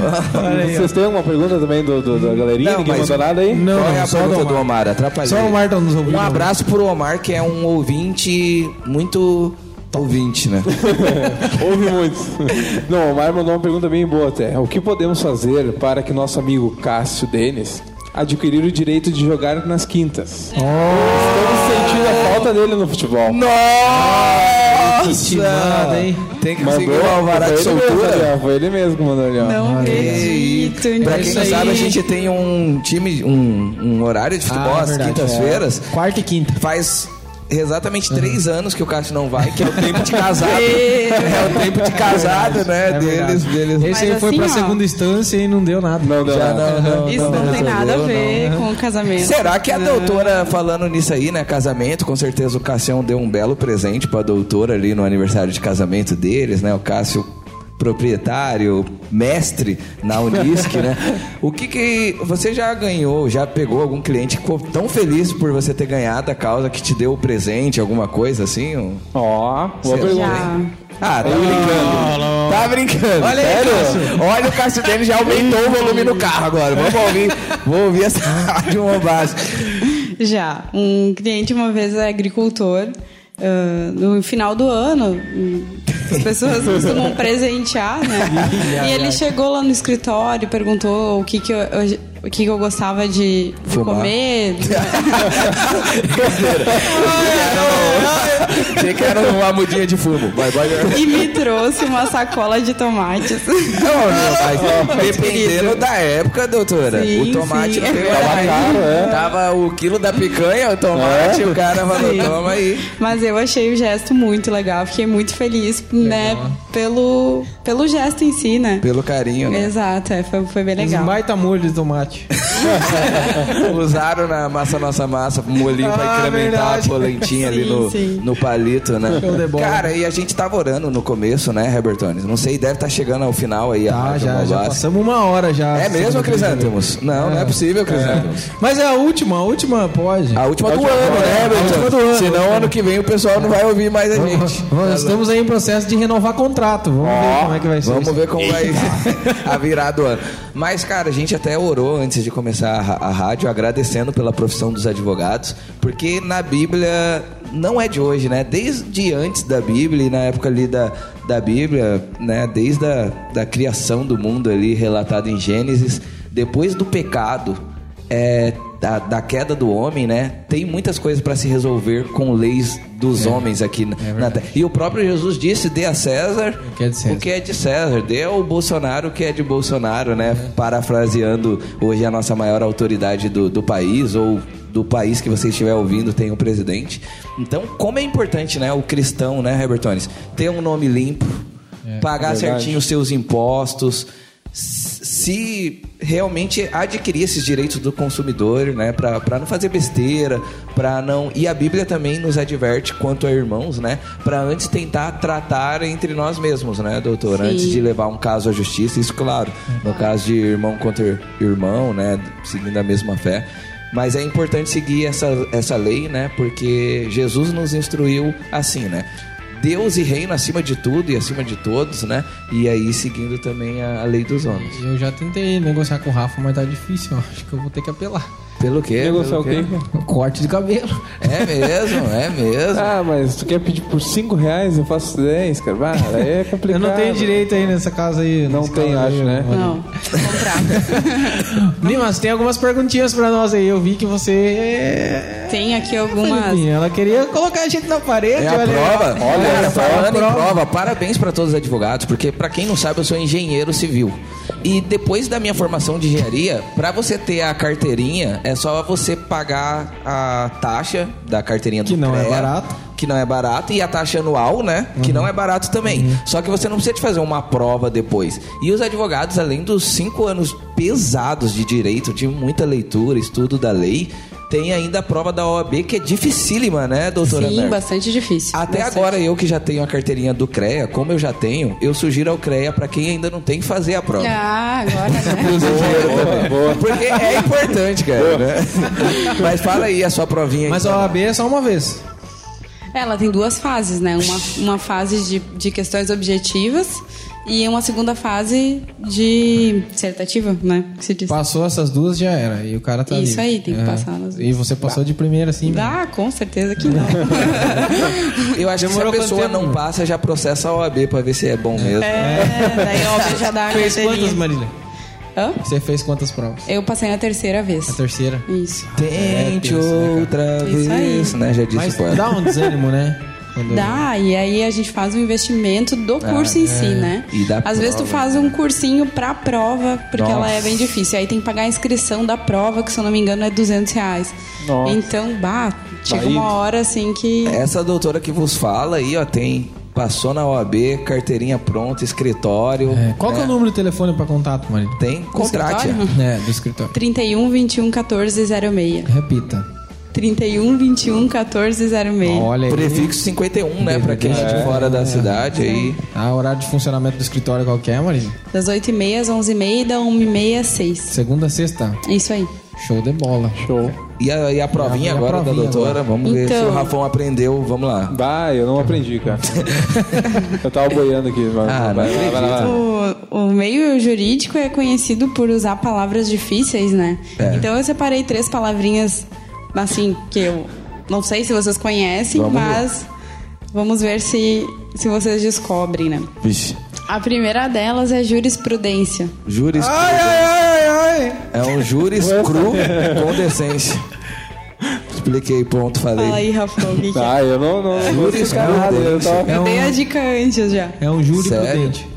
Vocês têm alguma pergunta também do, do- da galerinha? Não, Ninguém mas- mandou nada aí? Não, Qual é a só pergunta do do Omar. Omar? Atrapalhei. Só o Omar tá nos ouvindo. Um abraço pro Omar, que é um ouvinte muito ouvinte, né? [LAUGHS] Houve muitos. Não, o Omar mandou uma pergunta bem boa até. O que podemos fazer para que nosso amigo Cássio Denis adquirir o direito de jogar nas quintas? Estamos sentindo a falta dele no futebol. Nossa! hein? Tem que conseguir Mandou, um alvará foi de ele mesmo ali, soltura. Foi ele mesmo que mandou ali, ó. Não acredito. Pra quem não sabe, a gente tem um time, um, um horário de futebol Ah, é às quintas-feiras. Quarta e quinta. Faz exatamente três anos que o Cássio não vai, que é o tempo de [LAUGHS] casado. é o tempo de casado, né? É deles, deles. Esse aí foi assim, pra ó. segunda instância e não deu nada. Não deu Já nada. não, não, Isso não, tem resolveu, nada a não. ver com o casamento. Será que a Não. doutora, falando nisso aí, né? Casamento, com certeza o Cassião deu um belo presente pra doutora ali no aniversário de casamento deles, né? O Cássio, proprietário, mestre na Unisc, né? [LAUGHS] O que que. Você já ganhou, já pegou algum cliente que ficou tão feliz por você ter ganhado a causa que te deu o presente, alguma coisa assim? Um- Ó, boa Sei lá. pergunta. Já. Ah, tá brincando. Tá brincando. Olha aí, sério? Cássio. Olha, o Cássio Denis já aumentou o volume no carro agora. Vamos ouvir. Vou ouvir essa [LAUGHS] rádio Mobase. Já. Um cliente uma vez é agricultor. ah, no final do ano, as pessoas costumam presentear, né? [LAUGHS] e ele chegou lá no escritório e perguntou o que, que, eu, eu- o que, que eu gostava de, de comer. [LAUGHS] Achei que era uma mudinha de fumo. Vai, vai. e me trouxe uma sacola de tomates. Não, não, mas [LAUGHS] dependendo da época, doutora. Sim, o tomate sim, não é verdade. mais. caro, é. Tava o quilo da picanha, o tomate, o cara falou, Sim. toma aí. Mas eu achei o gesto muito legal. Fiquei muito feliz, né? Pelo, pelo gesto em si, né? Pelo carinho, né? Exato, é, foi, foi bem Fez um legal. baita molho de tomate. Chocolate. [LAUGHS] Usaram na massa nossa massa, molinho pra Ah, incrementar verdade. a polentinha ali Sim, no, sim. no palito, né? Cara, e a gente tava orando no começo, né, Herbertones? Não sei, deve estar chegando ao final aí a Tá, Rádio já, já passamos uma hora já. É mesmo, Crisântemos? Não, não é possível, Crisântemos. Mas é a última, a última pode. A última do última ano, do né, a Herbertones? última do ano. Senão ano que vem o pessoal não vai ouvir mais a gente. Nós estamos aí em processo de renovar contrato. Vamos ver como é que vai ser. Vamos isso. ver como vai [LAUGHS] [LAUGHS] a virar do ano. Mas, cara, a gente até orou antes de começar a, a rádio, agradecendo pela profissão dos advogados, porque na Bíblia não é de hoje, né? Desde antes da Bíblia e na época ali da, da Bíblia, né? Desde a da criação do mundo ali, relatado em Gênesis, depois do pecado, é, da, da queda do homem, né? Tem muitas coisas para se resolver com leis dos homens aqui na- na terra. E o próprio Jesus disse: dê a César O que é de César. o que é de César, dê ao Bolsonaro o que é de Bolsonaro, né? Parafraseando hoje a nossa maior autoridade do, do país, ou do país que você estiver ouvindo, tem um presidente. Então, como é importante, né, o cristão, né, Herbertones, ter um nome limpo, pagar verdade. certinho os seus impostos, se realmente adquirir esses direitos do consumidor, né, para não fazer besteira, para não e a Bíblia também nos adverte quanto a irmãos, né, para antes tentar tratar entre nós mesmos, né, doutor, Sim. antes de levar um caso à justiça, isso claro, no caso de irmão contra irmão, né, seguindo a mesma fé. Mas é importante seguir essa, essa lei, né? Porque Jesus nos instruiu assim, né? Deus e reino acima de tudo e acima de todos, né? E aí seguindo também a, a lei dos homens. Eu já tentei negociar com o Rafa, mas tá difícil. ó. Acho que eu vou ter que apelar. Pelo quê? Negociar Pelo o quê? cara? [LAUGHS] Corte de cabelo. É mesmo, é mesmo. Ah, mas tu quer pedir por 5 reais? Eu faço 10, cara. Ah, aí é [LAUGHS] Eu complicado. não tenho direito aí nessa casa aí. Não tem, aí, acho, né? Não, contrato. Nimas, tem algumas perguntinhas pra nós aí. Eu vi que você. Tem aqui algumas. Ela queria colocar a gente na parede. É a olha prova. Olha, foi a falando em prova. prova, parabéns para todos os advogados, porque para quem não sabe, eu sou engenheiro civil. E depois da minha formação de engenharia, para você ter a carteirinha, é só você pagar a taxa da carteirinha do Que não é CREA, barato. Que não é barato, e a taxa anual, né? Que não é barato também. Só que você não precisa de fazer uma prova depois. E os advogados, além dos cinco anos pesados de direito, de muita leitura, estudo da lei, tem ainda a prova da OAB, que é dificílima, né, doutora Sim, bastante difícil. Até Bastante. agora, eu que já tenho a carteirinha do CREA, como eu já tenho, eu sugiro ao CREA para quem ainda não tem fazer a prova. Ah, agora, né? [LAUGHS] Boa, boa. Porque é importante, cara, né? Mas fala aí a sua provinha. Mas então. a OAB é só uma vez. Ela tem duas fases, né? Uma, uma fase de, de questões objetivas e uma segunda fase de dissertativa, né? Que se diz. Passou essas duas, já era. E o cara tá Isso livre. aí, tem que É. passar nas duas. E você passou de primeira, assim. Ah, com certeza que não. [LAUGHS] Eu acho Demorou que se a pessoa não passa, já processa a OAB para ver se é bom mesmo. É, daí a OAB já dá a Fez quantas. Marília? Hã? Você fez quantas provas? Eu passei na terceira vez. A terceira? Isso. Tente É, né, cara? outra Isso aí. vez, né? Já disse Mas o dá um desânimo, né? Quando- Dá, e aí a gente faz um investimento do curso em si, né? E da Às vezes tu prova. faz um cursinho pra prova, porque ela é Nossa. bem difícil. Aí tem que pagar a inscrição da prova, que se eu não me engano é 200 reais. Nossa. Então, bah, chega Aí- uma hora assim que... Essa doutora que vos fala aí, ó, tem. Passou na OAB, carteirinha pronta, escritório. É, Qual que é né? o número de telefone pra contato, Marília? Tem contrate. escritório? É, do escritório. 31 21 14 06. Repita. 31 21 14 06. Olha aí. Prefixo 51, né? Pra quem é de fora da cidade aí. Ah, horário de funcionamento do escritório qual que é, Marília? Das 8h30 às 11h30 e da 1h30 às 6 Segunda a sexta. Isso aí. Show de bola. Show. E a, e a provinha E a agora provinha da doutora? agora? Vamos ver se Então- o Rafão aprendeu. Vamos lá. Vai, eu não aprendi, cara. [LAUGHS] eu tava boiando aqui, mas Ah, vai, vai, vai, vai. O, o meio jurídico é conhecido por usar palavras difíceis, né? É. Então eu separei três palavrinhas, assim, que eu não sei se vocês conhecem, Vamos ver. mas vamos ver se, se vocês descobrem, né? Vixe. A primeira delas é jurisprudência. Júris. Ai, ai, ai, É um júris cru com decência. Expliquei, ponto, falei. Fala aí, Rafael, o que, que é? Ah, eu não, não, não vou explicar nada. Eu tava... Eu dei a dica antes já. É um júri Sério? prudente.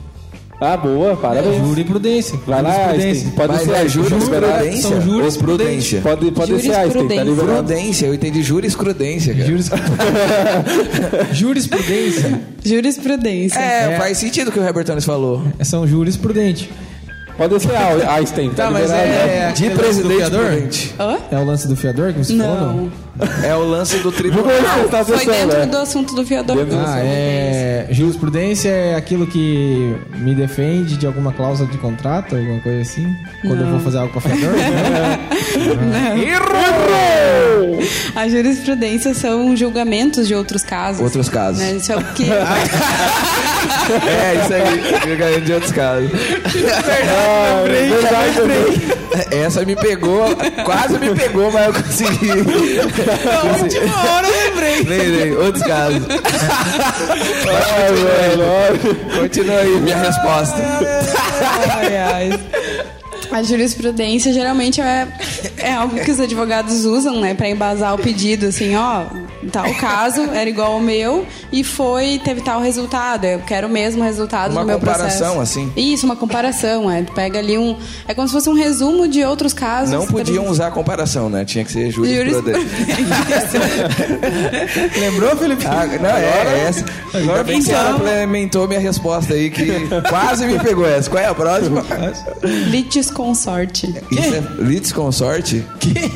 Ah, boa, parabéns. Júri e prudência. Vai lá, Jurisprudência. Einstein. Pode Mas ser é jurisprudência São juros ou prudência? Pode, pode ser Einstein, tá Jurisprudência. liberado. Prudência, eu entendi jurisprudência, cara. Juris... Jurisprudência. Jurisprudência. É, É. faz sentido o que o Herbertones falou. São jurisprudente. Pode ser a Einstein. Tá, pode mas virar, né? é, De lance do presidente fiador? Hã? É o lance do fiador que você falou? Não. É o lance do tribunal. tá Foi acessando, dentro né? do assunto do fiador. Ah, é. Jurisprudência é aquilo que me defende de alguma cláusula de contrato, alguma coisa assim? Quando eu vou fazer algo com a fiador? [LAUGHS] A jurisprudência são julgamentos de outros casos. Outros casos. Né? Isso é o que. [LAUGHS] É, isso aí. Julgamento de outros casos. Ah, verdade, verdade. Essa me pegou, quase me pegou, mas eu consegui. Na última hora eu lembrei. Lembrei, outros casos. Continua aí, minha resposta. Ai, ai. A jurisprudência geralmente é, é algo que os advogados usam, né, para embasar o pedido, assim, ó, tal caso era igual ao meu e foi teve tal resultado. Eu quero o mesmo resultado Uma no meu processo. comparação, assim? Isso, uma comparação. É, tu pega ali um, é como se fosse um resumo de outros casos. Não podiam usar comparação, né? Tinha que ser jurisprudente. [LAUGHS] Lembrou, Felipe? Ah, não, é, essa. Agora bem Então- complementou minha resposta aí, que quase me pegou essa. Qual é a próxima? Litisconsorte. Isso é litisconsorte? Que?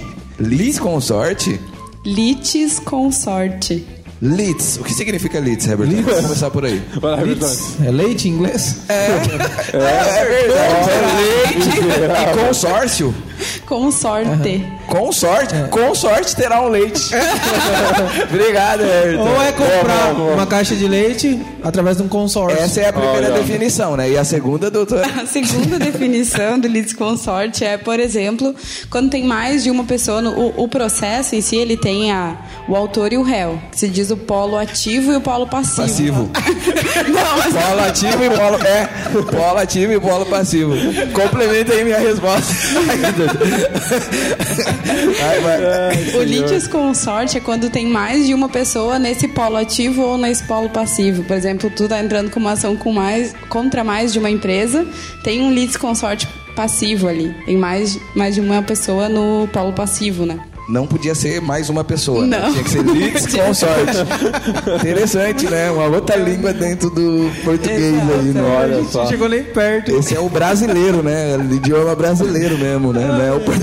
Litisconsorte? Litisconsorte. Lits. O que significa lits, Herbert? Vamos começar por aí. Bertone. É leite em inglês? É, verdade. É leite e consórcio. Consorte. [LAUGHS] Com sorte, com sorte terá um leite. [LAUGHS] Obrigado, Herbert. Ou é comprar uma caixa de leite através de um consórcio. Essa é a primeira Olha. definição, né? E a segunda, doutor? [LAUGHS] A segunda definição do litisconsorte é, por exemplo, quando tem mais de uma pessoa, no, o, o processo em si, ele tem a, o autor e o réu, que se diz o polo ativo e o polo passivo. Passivo. Não, mas Polo ativo e polo. É, polo ativo e polo passivo. Complementa aí minha resposta. Vai. o litisconsorte é quando tem mais de uma pessoa nesse polo ativo ou nesse polo passivo. Por exemplo, tu tá entrando com uma ação com mais, contra mais de uma empresa, tem um litisconsorte passivo ali. Tem mais, mais de uma pessoa no polo passivo, né? Não podia ser mais uma pessoa. né? Não. Tinha que ser litis [LAUGHS] com sorte. Interessante, né? Uma outra língua dentro do português aí, né? Olha só. Não chegou nem perto. Esse é o brasileiro, né? O idioma brasileiro mesmo, né? Não é o por-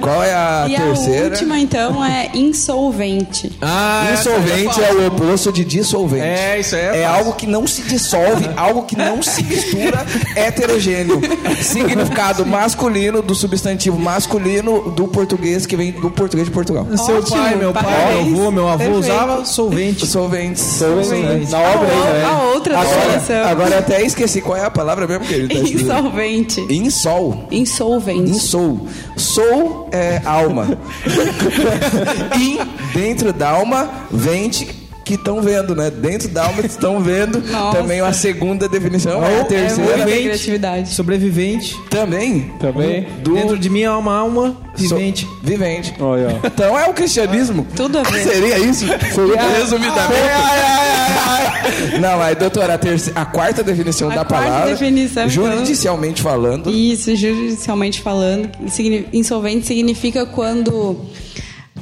Qual é a e terceira? a última, então, é insolvente. Ah, Insolvente é o oposto de dissolvente. É, isso aí é É fácil. algo que não se dissolve, algo que não se mistura, [LAUGHS] heterogêneo. Significado masculino do substantivo masculino do português que vem do português de Portugal. Seu Ótimo, pai, meu pai, meu avô, meu avô Perfeito. usava solvente. Solventes. Solvente. Na obra aí, né? A outra Agora, agora eu até esqueci qual é a palavra mesmo que ele tá. [LAUGHS] Insolvente. Insol. Insolvente. Insol. Soul é alma. [LAUGHS] In, dentro da alma, vente que estão vendo, né? Dentro da alma estão vendo. [LAUGHS] Nossa. Também a segunda definição. é a É terceira. muita criatividade. Sobrevivente. Também. Também. Do Dentro de mim é uma alma vivente. So- vivente. Olha. [LAUGHS] Então é o cristianismo. Tudo a ver. [LAUGHS] Seria isso? Seria resumidamente. Não, mas doutora, a, terceira, a quarta definição A da quarta palavra, definição, então. juridicialmente falando, Isso, judicialmente falando, insolvente significa quando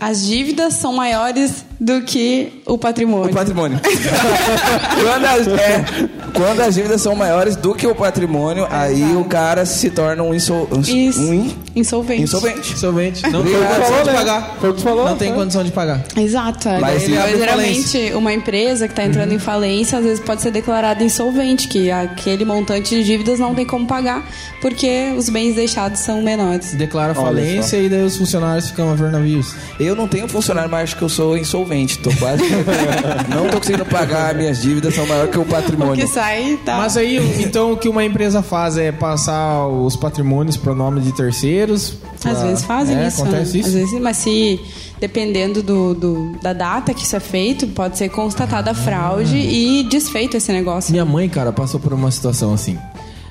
as dívidas são maiores do que o patrimônio. O patrimônio. [LAUGHS] quando, as, é, quando as dívidas são maiores do que o patrimônio, aí o cara se torna um, insol, um, Isso. um in- Insolvente. insolvente. Solvente. Não tem condição de né? pagar. Foi o que tu falou. Não tem né? condição de pagar. Exato. é. Mas Daí, ele abre geralmente, uma empresa que está entrando em falência, às vezes pode ser declarada insolvente, que aquele montante de dívidas não tem como pagar, porque os bens deixados são menores. Declara falência e daí os funcionários ficam a ver navios. Eu não tenho funcionário, mas acho que eu sou insolvente. Tô quase. [LAUGHS] não tô conseguindo pagar, minhas dívidas são maiores que o O que patrimônio. sai, tá. Mas aí, então, o que uma empresa faz é passar os patrimônios para o nome de terceiros? Às pra- vezes fazem é, isso, né? Acontece isso? Às vezes, mas se dependendo do, do- da data que isso é feito, pode ser constatada fraude e desfeito esse negócio. Minha mãe, cara, passou por uma situação assim.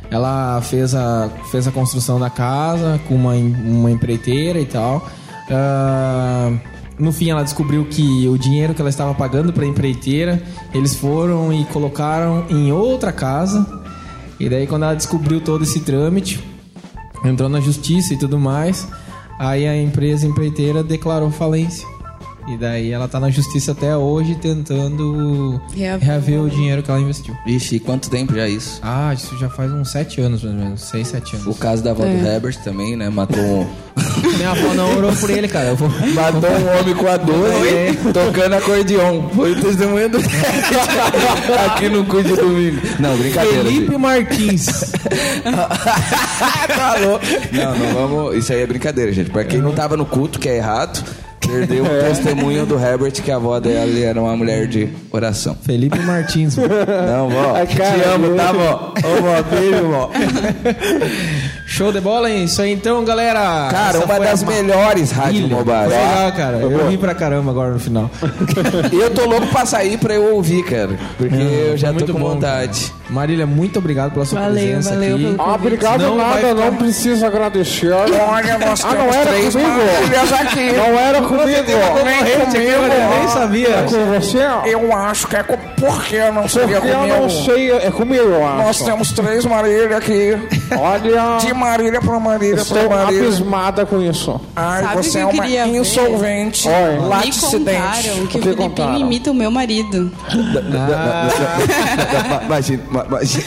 Ela fez a, fez a construção da casa com uma, uma empreiteira e tal. Ah, no fim, ela descobriu que o dinheiro que ela estava pagando para a empreiteira, eles foram e colocaram em outra casa. E daí, quando ela descobriu todo esse trâmite, entrou na justiça e tudo mais. Aí a empresa empreiteira declarou falência. E daí ela tá na justiça até hoje tentando Reaver. reaver o dinheiro que ela investiu. Vixe, e quanto tempo já isso? Ah, isso já faz uns sete anos, mais ou menos. Seis, sete anos. O caso da avó do Herbert também, né? Matou um, [LAUGHS] Minha avó não orou por ele, cara. Eu vou... matou um homem com a 12 tocando acordeon. Foi o testemunho do [LAUGHS] aqui no cu de domingo. Não, brincadeira. Felipe filho. Martins. [LAUGHS] tá louco. Não, não vamos. Isso aí é brincadeira, gente. Pra quem não tava no culto, que é errado, perdeu o testemunho do Herbert que a avó dela era uma mulher de oração. Felipe Martins. Não, vó. A cara te amo, dele. tá, vó? Ô, vó, beijo, vó. Show de bola, hein? Isso aí então, galera. Cara, Essa uma das melhores rádios Ilha. mobile. Foi cara. Eu ri pra caramba agora no final. [LAUGHS] Eu tô louco pra sair pra eu ouvir, cara. Porque eu já tô muito com bom, vontade. Marília, muito obrigado pela sua Valeu, presença valeu aqui. pelo obrigado Não nada, vai não precisa agradecer. Olha, nós Ah, não era comigo? aqui. Não era comigo. Nem comigo. nem sabia. É com você? Eu acho que é com... Por que não seria Porque eu comigo? não sei, é comigo, eu acho. Nós temos três Marília aqui. Olha, De Marília pra Marília estou pra Marília. abismada com isso. Ai, Sabe você o que é eu uma queria ver? insolvente. Olha. Me Laticidente. contaram que o que Filipinho contaram? imita o meu marido. Imagina, imagina.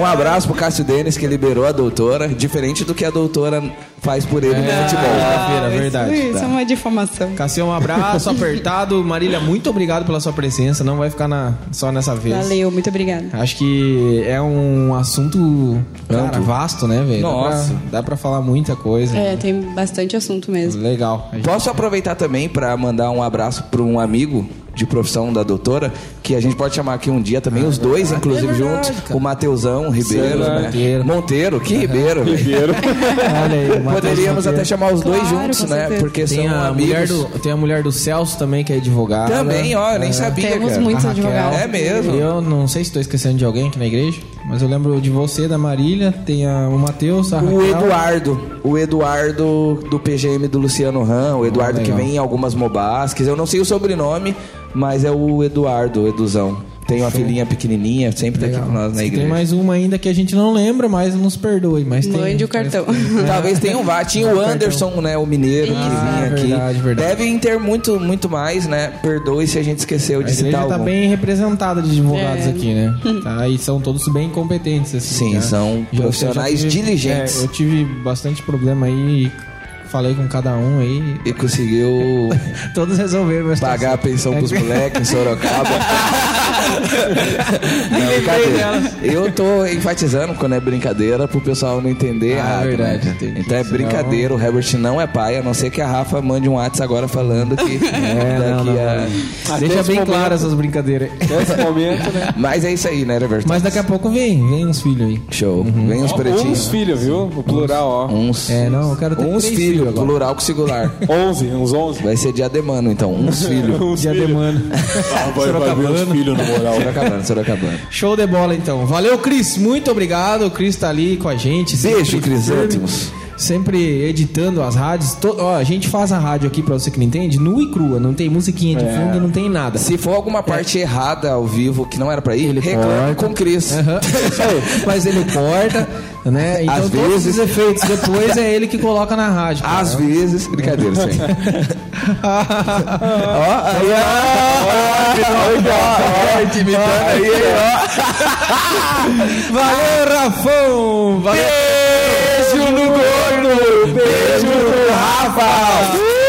Um abraço pro Cássio Denis que liberou a doutora, diferente do que a doutora faz por ele no futebol. Quinta-feira, isso, verdade. Isso tá. é uma difamação. Cassião, um abraço apertado. Marília, muito obrigado pela sua presença. Não vai ficar na- só nessa vez. Valeu, muito obrigada. Acho que é um assunto cara, vasto, né, velho? Dá Nossa. pra- Dá pra falar muita coisa. É, tem bastante assunto mesmo. Legal. Posso aproveitar também para mandar um abraço para um amigo de profissão da doutora, que a gente pode chamar aqui um dia também, os dois, inclusive, É verdade, juntos, cara. o Mateusão Ribeiro, Sim, né? Monteiro. Monteiro, que Ribeiro, velho. [LAUGHS] Olha aí, Poderíamos Monteiro. até chamar os dois Claro, juntos, né? certeza. Porque Tem são a, amigos. mulher do, tem a mulher do Celso também, que é advogada. Também, ó, eu nem sabia, Temos cara. muitos A Raquel. advogados. É mesmo. Eu não sei se estou esquecendo de alguém aqui na igreja, mas eu lembro de você, da Marília, tem a, o Matheus, a O Raquel. Eduardo, o Eduardo do PGM do Luciano Ram, o Eduardo que legal. vem em algumas mobasques. Eu não sei o sobrenome, mas é o Eduardo, o Eduzão. Tem uma filhinha pequenininha, sempre tá aqui Legal. com nós na Tem igreja. mais uma ainda que a gente não lembra, mas nos perdoe. Mas tem, Mande o cartão. [LAUGHS] Talvez tenha um vá. Tinha o Anderson, né? O mineiro que Ah, vinha aqui. verdade, verdade. Devem ter muito, muito mais, né? Perdoe se a gente esqueceu A de citar igreja tá algum. bem representada de advogados É. aqui, né? Tá, e são todos bem competentes. Assim, Sim, tá? são profissionais eu tive- diligentes. é, eu tive bastante problema aí, falei com cada um aí. E conseguiu [LAUGHS] Todos resolveram. mas pagar a pensão pros moleques em Sorocaba. [LAUGHS] não, brincadeira. Eu tô enfatizando quando é brincadeira pro pessoal não entender Ah, errado. verdade, né? Então é brincadeira, o Herbert não é pai, a não ser que a Rafa mande um WhatsApp agora falando que [LAUGHS] É, não, daqui não, a. Deixa bem momento- claras essas brincadeiras. Nesse momento, né? Mas é isso aí, né, Herbert? Mas daqui a pouco vem, vem uns filhos aí. Show. Vem uns pretinhos. Uns filhos, viu? O plural, ó. Uns. É, não, eu quero ter Uns três filhos, agora. plural com singular. 11, [LAUGHS] uns 11. Vai ser diademano, então. [LAUGHS] Uns filhos. Diademano. [LAUGHS] Ah, vai, vai ver os filhos, na moral. Sorocabana, Sorocabana. Show de bola, então. Valeu, Cris. Muito obrigado. O Cris tá ali com a gente. Beijo, sempre Crisântimos. Sempre editando as rádios. To- Ó, a gente faz a rádio aqui, pra você que não entende, nua e crua. Não tem musiquinha de fundo, não tem nada. Se for alguma parte errada ao vivo que não era pra ir, Ele reclame corta. com o Cris. Aí. Mas ele corta, né? Então Às todos vezes. os efeitos depois é ele que coloca na rádio. cara. Às vezes. Brincadeira, aí. ó, aí, ó. Ó, intimidando aí, ó. Valeu, Rafão! Valeu! Beijo no gordo! Beijo no Rafa!